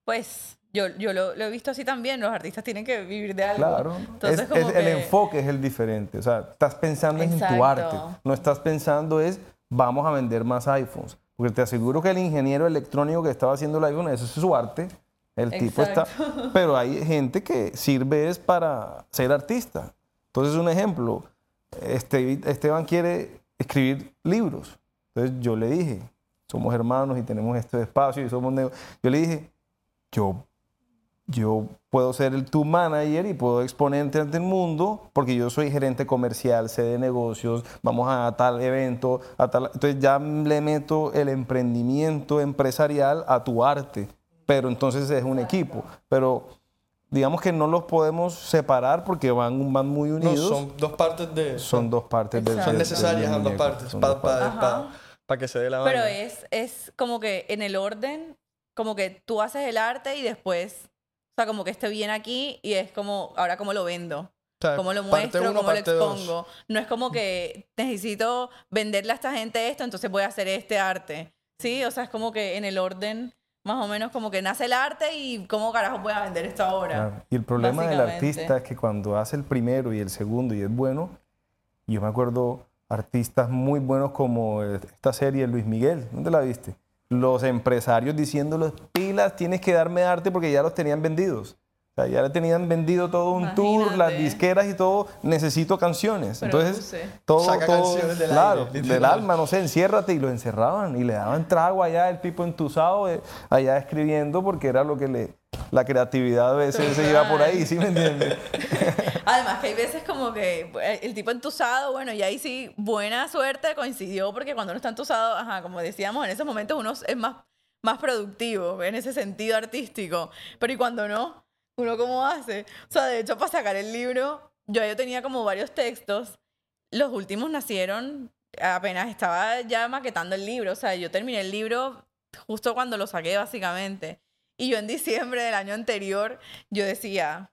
pues yo, yo lo, lo he visto así también, los artistas tienen que vivir de algo. Claro, Entonces, es, como es- el que- enfoque es el diferente. O sea, estás pensando en tu Exacto. arte. No estás pensando es, vamos a vender más iPhones. Porque te aseguro que el ingeniero electrónico que estaba haciendo el iPhone, eso es su arte. El tipo está... Pero hay gente que sirve es para ser artista. Entonces, un ejemplo, este, Esteban quiere escribir libros. Entonces yo le dije, somos hermanos y tenemos este espacio y somos... Yo le dije, yo yo puedo ser el tu manager y puedo exponerte ante el mundo porque yo soy gerente comercial, sé de negocios, vamos a tal evento, a tal... Entonces ya le meto el emprendimiento empresarial a tu arte, pero entonces es un equipo. Pero digamos que no los podemos separar porque van, van muy No, unidos. son dos partes de... Son dos partes del son necesarias ambas partes para dos partes. Ajá. que se dé la Pero vaina. es, es como que en el orden, como que tú haces el arte y después, sea, como que esté bien aquí y es como, ahora cómo lo vendo. O sea, ¿Cómo lo muestro? uno, ¿Cómo lo dos. expongo? No es como que necesito venderle a esta gente esto, entonces voy a hacer este arte. Sí, o sea, es como que en el orden, más o menos como que nace el arte y cómo carajo voy a vender esto ahora. Claro. Y el problema del artista es que cuando hace el primero y el segundo y es bueno, yo me acuerdo artistas muy buenos como eh, esta serie Luis Miguel, ¿dónde la viste? Los empresarios diciéndoles pilas, tienes que darme arte porque ya los tenían vendidos. O sea, ya le tenían vendido todo un tour, las disqueras y todo, necesito canciones. Pero Entonces, todo, Saca todo, canciones del claro, aire, del alma, no sé, enciérrate y lo encerraban y le daban trago allá, el tipo entusado, eh, allá escribiendo porque era lo que le, la creatividad a veces se iba por ahí, ¿sí me entiendes? Además que hay veces como que eh, el tipo entusado, bueno, y ahí sí, buena suerte coincidió porque cuando uno está entusado, ajá, como decíamos, en esos momentos uno es más, más productivo en ese sentido artístico. Pero ¿y cuando no? ¿Uno cómo hace? O sea, de hecho, para sacar el libro, yo, yo tenía como varios textos. Los últimos nacieron apenas estaba ya maquetando el libro. O sea, yo terminé el libro justo cuando lo saqué básicamente. Y yo en diciembre del año anterior, yo decía,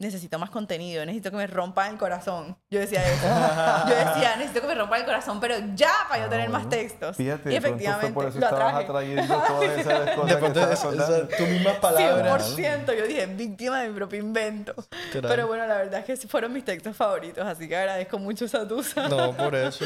necesito más contenido, necesito que me rompan el corazón. Yo decía eso. Yo decía, necesito que me rompan el corazón, pero ya para yo Ah, tener más bueno. textos. Fíjate, y efectivamente, por eso lo atraje. atrayendo todas esas cosas que estabas tus mismas palabras. 100%, yo dije, víctima de mi propio invento. Literal. Pero bueno, la verdad es que fueron mis textos favoritos, así que agradezco mucho esa tusa. No, por eso.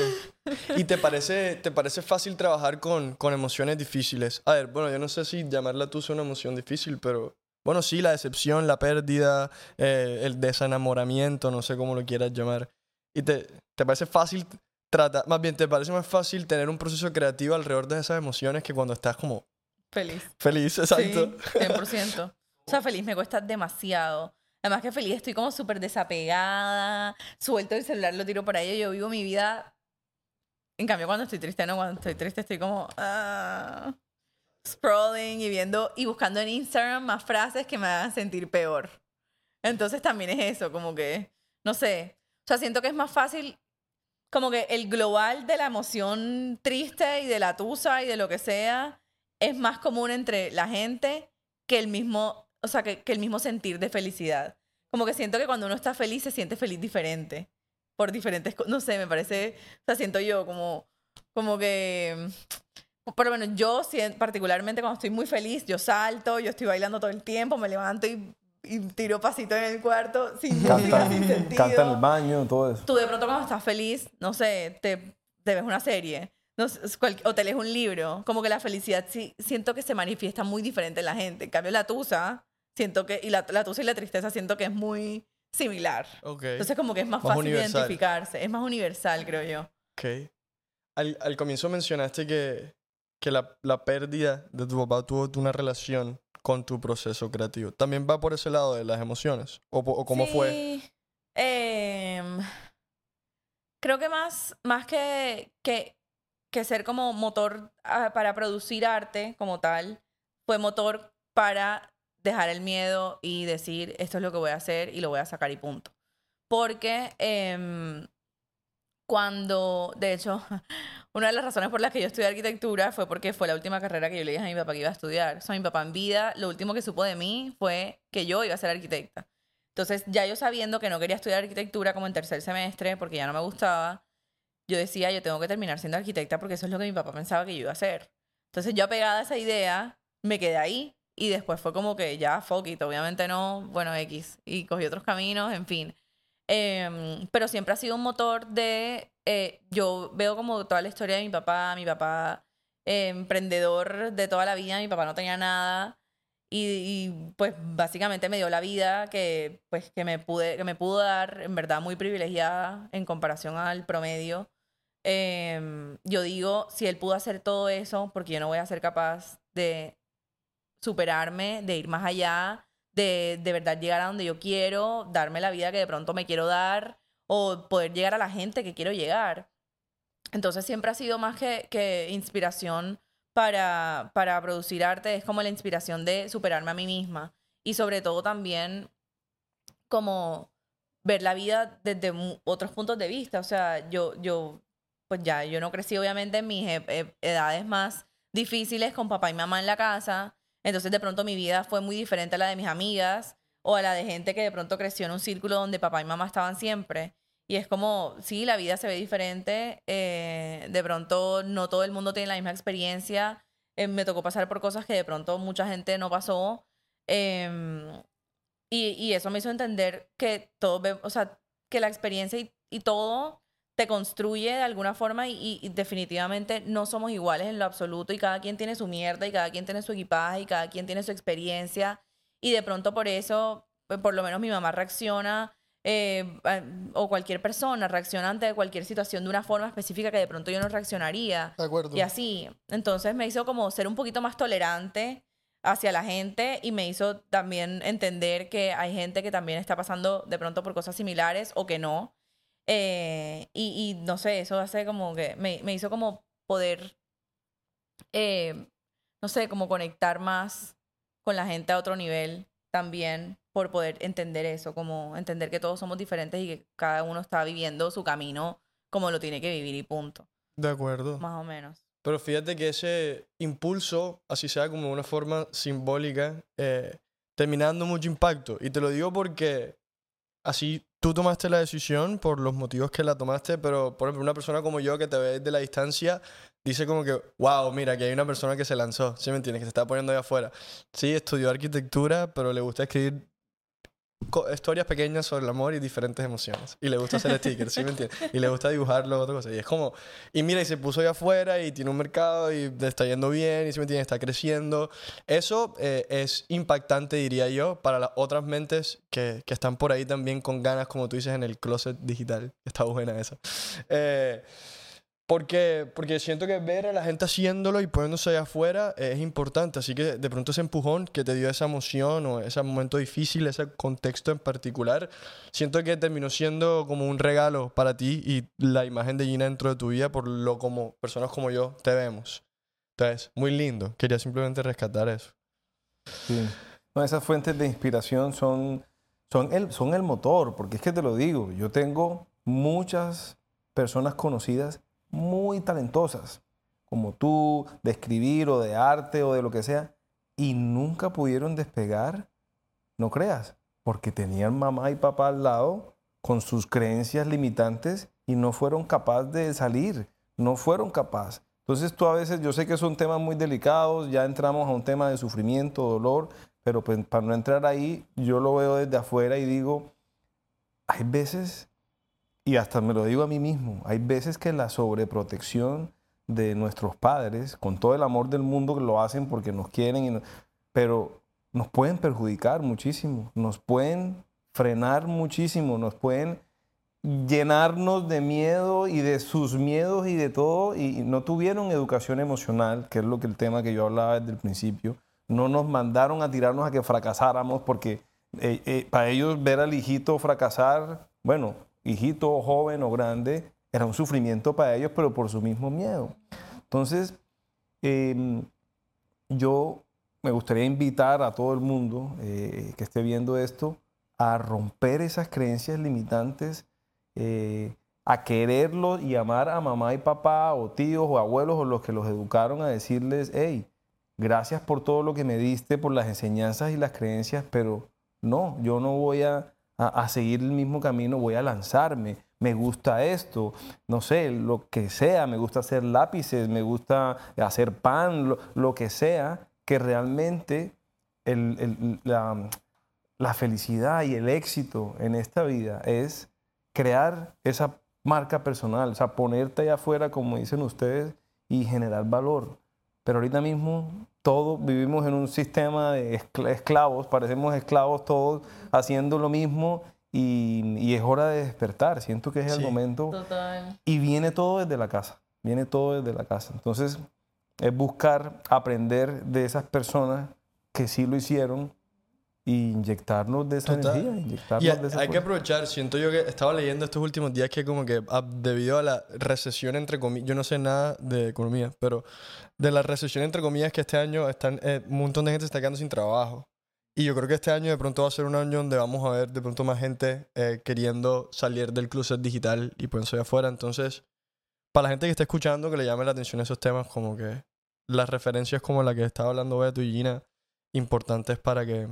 ¿Y te parece, te parece fácil trabajar con, con emociones difíciles? A ver, bueno, yo no sé si llamarla tusa una emoción difícil, pero bueno, sí, la decepción, la pérdida, eh, el desenamoramiento, no sé cómo lo quieras llamar. ¿Y te, te parece fácil tratar, más bien, te parece más fácil tener un proceso creativo alrededor de esas emociones que cuando estás como Feliz. feliz, exacto? Sí, 100%. O sea, feliz me cuesta demasiado. Además que feliz estoy como súper desapegada, suelto el celular, lo tiro por ahí, yo vivo mi vida. En cambio, cuando estoy triste, no, cuando estoy triste estoy como ah, scrolling y viendo y buscando en Instagram más frases que me hagan sentir peor. Entonces también es eso, como que, no sé, o sea, siento que es más fácil como que el global de la emoción triste y de la tusa y de lo que sea es más común entre la gente que el mismo, o sea, que, que el mismo sentir de felicidad. Como que siento que cuando uno está feliz se siente feliz diferente. Por diferentes. No sé, me parece. O sea, siento yo como. Como que. Por lo menos yo, particularmente cuando estoy muy feliz, yo salto, yo estoy bailando todo el tiempo, me levanto y, y tiro pasito en el cuarto sin música, sin Canta, sentido canta en el baño, todo eso. tú de pronto cuando estás feliz, no sé, te, te ves una serie no o te lees un libro, como que la felicidad sí, siento que se manifiesta muy diferente en la gente. En cambio, la tusa, siento que, y la, la tusa y la tristeza siento que es muy similar. Ok. Entonces como que es más, Más fácil universal. identificarse, es más universal, creo yo. Ok. Al, al comienzo mencionaste que, que la, la pérdida de tu papá tuvo una relación con tu proceso creativo. ¿También va por ese lado de las emociones? ¿O, o cómo fue? Em, creo que más, más que, que, que ser como motor ah, para producir arte como tal, fue motor para dejar el miedo y decir, esto es lo que voy a hacer y lo voy a sacar y punto. Porque em, cuando, de hecho, una de las razones por las que yo estudié arquitectura fue porque fue la última carrera que yo le dije a mi papá que iba a estudiar. O sea, mi papá en vida, lo último que supo de mí fue que yo iba a ser arquitecta. Entonces, ya yo sabiendo que no quería estudiar arquitectura como en tercer semestre, porque ya no me gustaba, yo decía, yo tengo que terminar siendo arquitecta porque eso es lo que mi papá pensaba que yo iba a hacer. Entonces, yo apegada a esa idea, me quedé ahí y después fue como que ya, fuck it, obviamente no, bueno, X. Y cogí otros caminos, en fin. Em, pero siempre ha sido un motor de, eh, yo veo como toda la historia de mi papá, mi papá eh, emprendedor de toda la vida, mi papá no tenía nada y, y, pues básicamente me dio la vida que pues que me pude que me pudo dar en verdad muy privilegiada en comparación al promedio. Em, yo digo, si él pudo hacer todo eso, porque yo no voy a ser capaz de superarme, de ir más allá, de de verdad llegar a donde yo quiero, darme la vida que de pronto me quiero dar o poder llegar a la gente que quiero llegar. Entonces siempre ha sido más que, que inspiración para, para producir arte, es como la inspiración de superarme a mí misma y sobre todo también como ver la vida desde otros puntos de vista. O sea, yo, yo, pues ya, yo no crecí obviamente en mis e- e- edades más difíciles con papá y mamá en la casa. Entonces de pronto mi vida fue muy diferente a la de mis amigas o a la de gente que de pronto creció en un círculo donde papá y mamá estaban siempre. Y es como, sí, la vida se ve diferente. eh, de pronto no todo el mundo tiene la misma experiencia. eh, me tocó pasar por cosas que de pronto mucha gente no pasó. em, y, y eso me hizo entender que todo, o sea, que la experiencia y, y todo te construye de alguna forma y, definitivamente no somos iguales en lo absoluto y cada quien tiene su mierda y cada quien tiene su equipaje y cada quien tiene su experiencia y de pronto por eso, pues, por lo menos mi mamá reacciona eh, o cualquier persona reacciona ante cualquier situación de una forma específica que de pronto yo no reaccionaría. De acuerdo. Y así. Entonces me hizo como ser un poquito más tolerante hacia la gente y me hizo también entender que hay gente que también está pasando de pronto por cosas similares o que no. Eh, y, y no sé, eso hace como que me, me hizo como poder, eh, no sé, como conectar más con la gente a otro nivel también por poder entender eso, como entender que todos somos diferentes y que cada uno está viviendo su camino como lo tiene que vivir y punto, De acuerdo. más o menos. pero fíjate que ese impulso, así sea como de una forma simbólica, eh, termina dando mucho impacto. Y te lo digo porque así tú tomaste la decisión por los motivos que la tomaste, pero por ejemplo, una persona como yo que te ve desde la distancia dice como que, wow, mira, que hay una persona que se lanzó, ¿sí me entiendes? Que se está poniendo ahí afuera. Sí, estudió arquitectura, pero le gusta escribir historias pequeñas sobre el amor y diferentes emociones. Y le gusta hacer stickers, ¿sí me entiendes? Y le gusta dibujarlo, otra cosa. Y es como, y mira, y se puso ahí afuera y tiene un mercado y está yendo bien y ¿sí me entiendes? Está creciendo. Eso eh, es impactante, diría yo, para las otras mentes que, que están por ahí también con ganas, como tú dices, en el closet digital. Está buena esa. Eh, porque, porque siento que ver a la gente haciéndolo y poniéndose allá afuera es importante. Así que de pronto ese empujón que te dio esa emoción o ese momento difícil, ese contexto en particular, siento que terminó siendo como un regalo para ti y la imagen de Gina dentro de tu vida por lo como personas como yo te vemos. Entonces, muy lindo. Quería simplemente rescatar eso. Sí. No, esas fuentes de inspiración son, son, el, son el motor, porque es que te lo digo, yo tengo muchas personas conocidas muy talentosas, como tú, de escribir o de arte o de lo que sea, y nunca pudieron despegar, no creas, porque tenían mamá y papá al lado con sus creencias limitantes y no fueron capaces de salir, no fueron capaces. Entonces tú a veces, yo sé que son temas muy delicados, ya entramos a un tema de sufrimiento, dolor, pero pues, para no entrar ahí, yo lo veo desde afuera y digo, hay veces, y hasta me lo digo a mí mismo, hay veces que la sobreprotección de nuestros padres, con todo el amor del mundo que lo hacen porque nos quieren, pero nos pueden perjudicar muchísimo, nos pueden frenar muchísimo, nos pueden llenarnos de miedo y de sus miedos y de todo, y no tuvieron educación emocional, que es lo que el tema que yo hablaba desde el principio, no nos mandaron a tirarnos a que fracasáramos, porque eh, eh, para ellos ver al hijito fracasar, bueno, hijito joven o grande, era un sufrimiento para ellos, pero por su mismo miedo. Entonces, em, yo me gustaría invitar a todo el mundo eh, que esté viendo esto a romper esas creencias limitantes, eh, a quererlos y amar a mamá y papá o tíos o abuelos o los que los educaron a decirles, hey, gracias por todo lo que me diste, por las enseñanzas y las creencias, pero no, yo no voy a, a- seguir el mismo camino, voy a lanzarme. Me gusta esto, no sé, lo que sea, me gusta hacer lápices, me gusta hacer pan, lo, lo que sea, que realmente el- el- la, la felicidad y el éxito en esta vida es crear esa marca personal, o sea, ponerte allá afuera, como dicen ustedes, y generar valor. Pero ahorita mismo todos vivimos en un sistema de escla- esclavos, parecemos esclavos todos haciendo lo mismo y, y es hora de despertar. Siento que es el momento Total. y viene todo desde la casa, viene todo desde la casa. Entonces es buscar aprender de esas personas que sí lo hicieron y inyectarnos de esa Total. energía, inyectarnos Y hay, de esa hay que aprovechar, siento yo que estaba leyendo estos últimos días que como que ah, debido a la recesión entre comillas, yo no sé nada de economía, pero de la recesión entre comillas que este año están, eh, un montón de gente está quedando sin trabajo. Y yo creo que este año de pronto va a ser un año donde vamos a ver de pronto más gente eh, queriendo salir del closet digital y ponerse allá afuera. Entonces, para la gente que está escuchando, que le llame la atención esos temas, como que las referencias como la que estaba hablando Beto y Gina, importantes para que,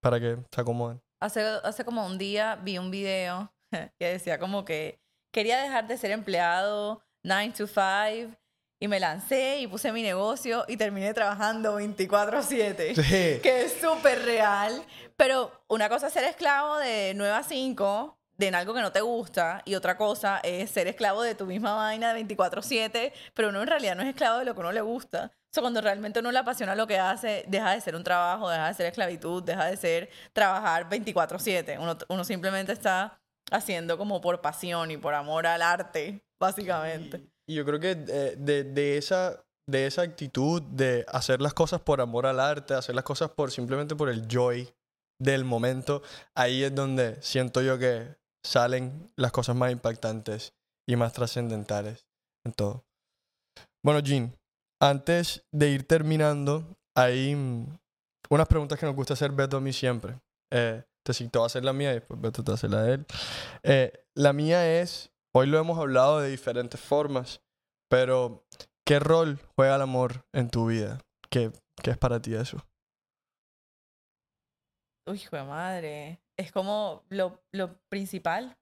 para que se acomoden. Hace, hace como un día vi un video que decía como que quería dejar de ser empleado 9 to 5 y me lancé y puse mi negocio y terminé trabajando 24/7. Sí. Que es súper real. Pero una cosa es ser esclavo de 9 a 5 de en algo que no te gusta y otra cosa es ser esclavo de tu misma vaina de 24/7, pero uno en realidad no es esclavo de lo que uno le gusta. O sea, cuando realmente uno le apasiona lo que hace, deja de ser un trabajo, deja de ser esclavitud, deja de ser trabajar 24/7. Uno, uno simplemente está haciendo como por pasión y por amor al arte, básicamente. Y yo creo que de, de- de esa, de esa actitud de hacer las cosas por amor al arte, hacer las cosas por simplemente por el joy del momento, ahí es donde siento yo que salen las cosas más impactantes y más trascendentales en todo. Bueno, Jean, antes de ir terminando, hay mm, unas preguntas que nos gusta hacer Beto a mí siempre. Eh, te, voy a hacer la mía y después Beto te hacer la de él. Eh, la mía es, hoy lo hemos hablado de diferentes formas, pero ¿qué ¿qué rol juega el amor en tu vida? ¿Qué, qué es para ti eso? Uy, hijo de madre. Es como lo, lo principal.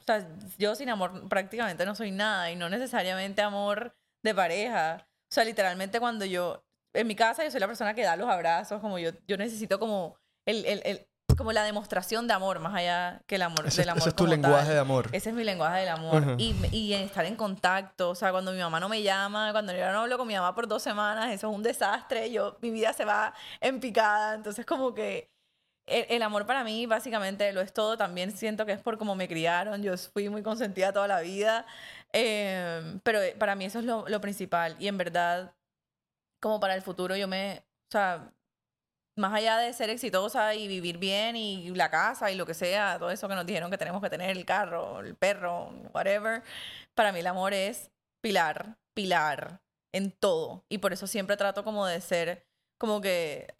O sea, yo sin amor prácticamente no soy nada y no necesariamente amor de pareja. O sea, literalmente cuando yo, en mi casa yo soy la persona que da los abrazos, como yo, yo necesito como el, el, el como la demostración de amor, más allá que el amor Ese, del amor. ese es tu como lenguaje tal. de amor. Ese es mi lenguaje del amor. Ujú. y, y estar en contacto. O sea, cuando mi mamá no me llama, cuando yo no hablo con mi mamá por dos semanas, eso es un desastre. Yo, mi vida se va en picada. Entonces, como que el, el amor para mí básicamente lo es todo. También siento que es por cómo me criaron. Yo fui muy consentida toda la vida. Eh, pero para mí eso es lo, lo principal. Y en verdad, como para el futuro, yo me... O sea, más allá de ser exitosa y vivir bien y la casa y lo que sea, todo eso que nos dijeron que tenemos que tener, el carro, el perro, whatever, para mí el amor es pilar, pilar en todo. Y por eso siempre trato como de ser, como que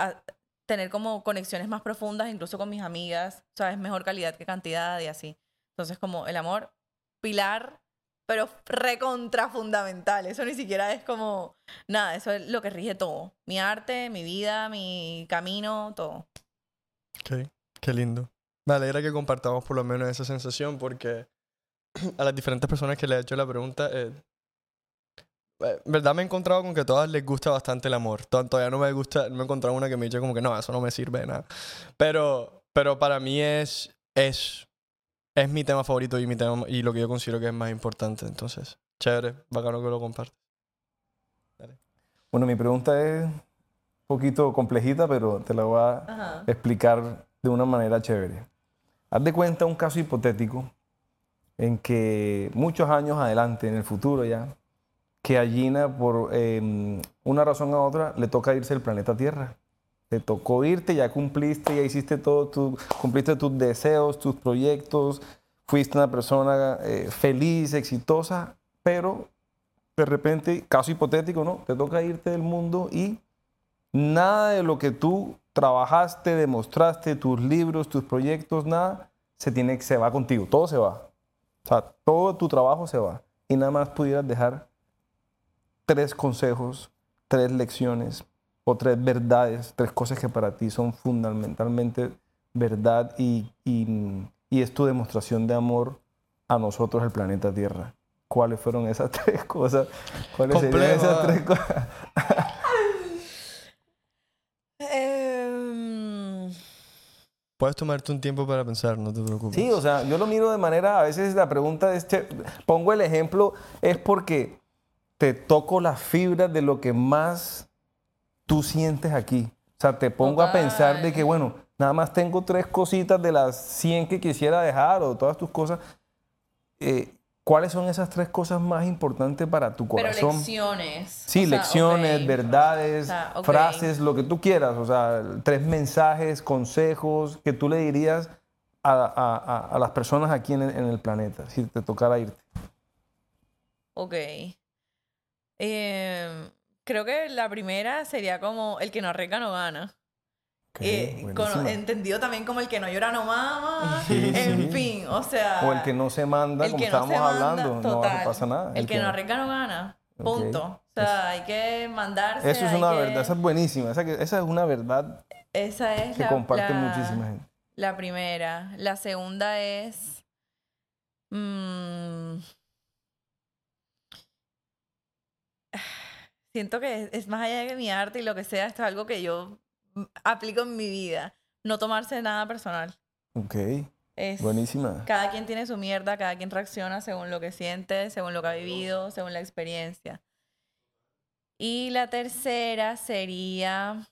tener como conexiones más profundas, incluso con mis amigas, o sea, es mejor calidad que cantidad y así. Entonces como el amor, pilar, pero recontra fundamental. Eso ni siquiera es como nada, eso es lo que rige todo. Mi arte, mi vida, mi camino, todo. Ok, Qué lindo. Me alegra que compartamos por lo menos esa sensación porque a las diferentes personas que le he hecho la pregunta, eh, eh, en verdad me he encontrado con que a todas les gusta bastante el amor. To- Todavía no me gusta, no he encontrado una que me dice como que no, eso no me sirve de nada. Pero, pero para mí es, es, es mi tema favorito y, mi tema, y lo que yo considero que es más importante. Entonces, chévere, bacano que lo compartas. Bueno, mi pregunta es un poquito complejita, pero te la voy a Ajá. explicar de una manera chévere. Haz de cuenta un caso hipotético en que muchos años adelante, en el futuro ya, que a Gina, por eh, una razón u otra, le toca irse del planeta Tierra. Te tocó irte, ya cumpliste, ya hiciste todo, tu, cumpliste tus deseos, tus proyectos, fuiste una persona eh, feliz, exitosa, pero de repente, caso hipotético, ¿no? Te toca irte del mundo y nada de lo que tú trabajaste, demostraste, tus libros, tus proyectos, nada, se, tiene, se va contigo, todo se va. O sea, todo tu trabajo se va. Y nada más pudieras dejar tres consejos, tres lecciones o tres verdades, tres cosas que para ti son fundamentalmente verdad y, y, y es tu demostración de amor a nosotros, el planeta Tierra. ¿Cuáles fueron esas tres cosas? ¿Cuáles serían Complejo, esas ah. tres cosas? Puedes tomarte un tiempo para pensar, no te preocupes. Sí, o sea, yo lo miro de manera, a veces la pregunta es, pongo el ejemplo, es porque te toco las fibras de lo que más tú sientes aquí. O sea, te pongo a pensar de que, bueno, nada más tengo tres cositas de las 100 que quisiera dejar o todas tus cosas. Eh, ¿Cuáles son esas tres cosas más importantes para tu pero corazón? lecciones. Sí, o sea, lecciones, verdades, O sea, ok. frases, lo que tú quieras. O sea, tres mensajes, consejos que tú le dirías a, a- a- a las personas aquí en el, en el planeta, si te tocara irte. Ok. Em, creo que la primera sería como el que no arriesga no gana. Eh, con- entendido también como el que no llora no mama. Sí, en sí. fin, o sea. O el que no se manda, el como que no estábamos hablando, no pasa nada. El, que, no arriesga no gana. Punto. O sea, hay que mandarse. Eso es una que- verdad, esa es buenísima. Esa, es una verdad Esa es que la, comparte la- muchísima gente. La primera. La segunda es. mm, siento que es, es más allá de mi arte y lo que sea, esto es algo que yo aplico en mi vida. No tomarse nada personal. Ok, Es, buenísima. Cada quien tiene su mierda, cada quien reacciona según lo que siente, según lo que ha vivido, según la experiencia. Y la tercera sería.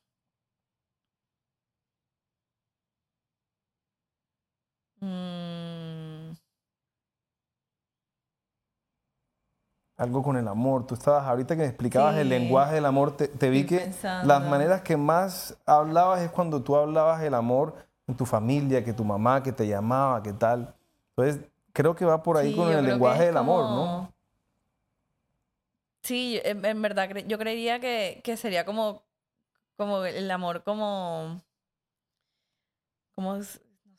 mm, Algo con el amor. Tú estabas, ahorita que me explicabas el lenguaje del amor, te, te vi Estoy que las maneras que más hablabas es cuando tú hablabas el amor en tu familia, que tu mamá, que te llamaba, que tal. Entonces, creo que va por ahí Sí, con el lenguaje del amor, ¿no? Sí, en, en verdad yo creería que, que sería como, como el amor como, como, no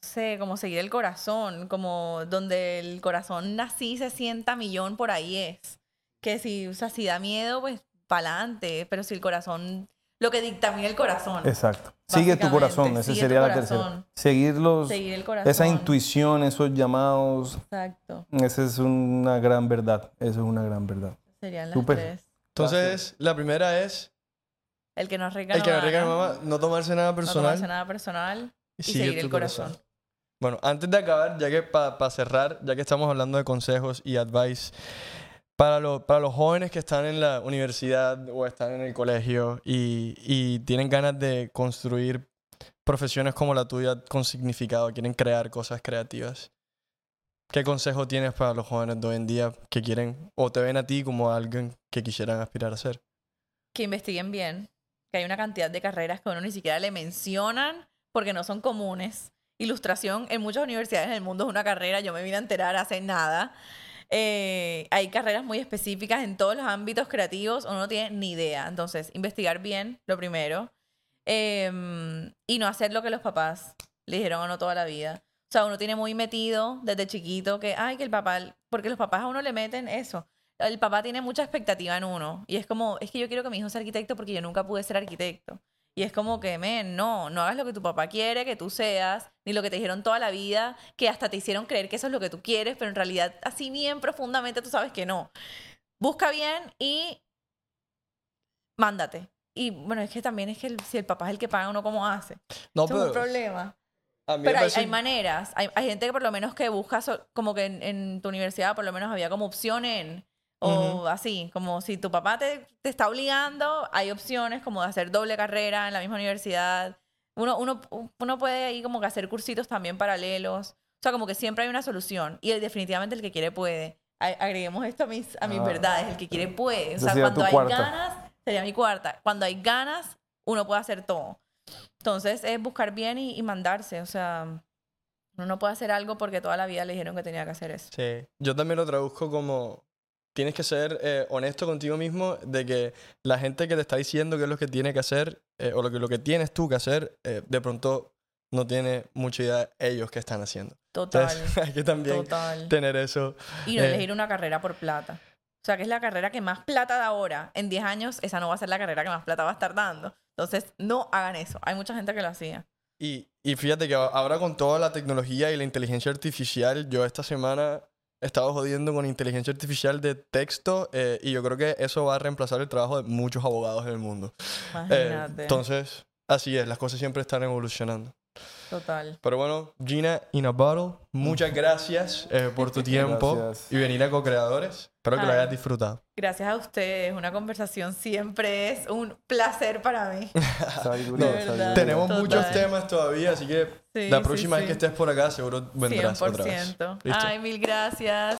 sé, como seguir el corazón, como donde el corazón así se sienta millón por ahí es. Que si, o sea, si da miedo, pues para adelante, pero si el corazón, lo que dictamina el corazón. Exacto. Sigue tu corazón, esa Sigue tu sería la corazón. tercera. Seguir los, Seguir el corazón. esa intuición, esos llamados, Exacto. esa es una gran verdad. Eso es una gran verdad. Serían las tres. Entonces, la primera es El que nos arriesga el que no no arriesga gana, mamá, no tomarse nada no personal tomarse nada personal y, sigue seguir tu el corazón. Bueno, antes de acabar, ya que para cerrar, ya que estamos hablando de consejos y advice, para, lo- para los jóvenes que están en la universidad o están en el colegio y, y tienen ganas de construir profesiones como la tuya con significado, quieren crear cosas creativas, ¿qué consejo tienes para los jóvenes de hoy en día que quieren o te ven a ti como alguien que quisieran aspirar a ser? Que investiguen bien, que hay una cantidad de carreras que uno ni siquiera le mencionan porque no son comunes. Ilustración en muchas universidades del mundo es una carrera, yo me vine a enterar hace nada. Eh, hay carreras muy específicas en todos los ámbitos creativos, uno no tiene ni idea. Entonces, investigar bien, lo primero. Em, y no hacer lo que los papás le dijeron a uno toda la vida. O sea, uno tiene muy metido desde chiquito que, ay, que el papá, porque los papás a uno le meten eso. El papá tiene mucha expectativa en uno. Y es como, es que yo quiero que mi hijo sea arquitecto porque yo nunca pude ser arquitecto. Y es como que, men, no, no hagas lo que tu papá quiere que tú seas, ni lo que te dijeron toda la vida, que hasta te hicieron creer que eso es lo que tú quieres, pero en realidad así bien profundamente tú sabes que no. Busca bien y mándate. Y bueno, es que también es que el- si el papá es el que paga, uno cómo hace. No, es un problema. Pero hay, maneras. Hay, hay gente que por lo menos que busca, so- como que en, en tu universidad por lo menos había como opción en, o así, como si tu papá te, te está obligando, hay opciones como de hacer doble carrera en la misma universidad. Uno, uno, uno puede ahí como que hacer cursitos también paralelos. O sea, como que siempre hay una solución. Y definitivamente el que quiere puede. A- Agreguemos esto a mis, a mis Ah. verdades. El que quiere puede. O sea, cuando hay cuarta. ganas, sería mi cuarta. Cuando hay ganas, uno puede hacer todo. Entonces es buscar bien y, y mandarse. O sea, uno no puede hacer algo porque toda la vida le dijeron que tenía que hacer eso. Sí, yo también lo traduzco como tienes que ser eh, honesto contigo mismo de que la gente que te está diciendo qué es lo que tiene que hacer eh, o lo que, lo que tienes tú que hacer, eh, de pronto no tiene mucha idea ellos qué están haciendo. Total. Entonces hay que también total. tener eso. Y no elegir una carrera por plata. O sea, que es la carrera que más plata da ahora. En 10 años, esa no va a ser la carrera que más plata va a estar dando. Entonces, no hagan eso. Hay mucha gente que lo hacía. Y, y fíjate que ahora con toda la tecnología y la inteligencia artificial, yo esta semana estado jodiendo con inteligencia artificial de texto eh, y yo creo que eso va a reemplazar el trabajo de muchos abogados en el mundo. Eh, Imagínate. entonces, así es, las cosas siempre están evolucionando. Total. Pero bueno, Gina in a Bottle, muchas gracias eh, por tu tiempo Gracias. y venir a Co-Creadores. Espero que lo Ay. hayas disfrutado. Gracias a ustedes. Una conversación siempre es un placer para mí. Verdad. sabiduría. Tenemos Total. muchos temas todavía, así que Sí, la sí, próxima vez que estés por acá seguro vendrás otra vez. 100%. ¿Listo? Ay, mil gracias.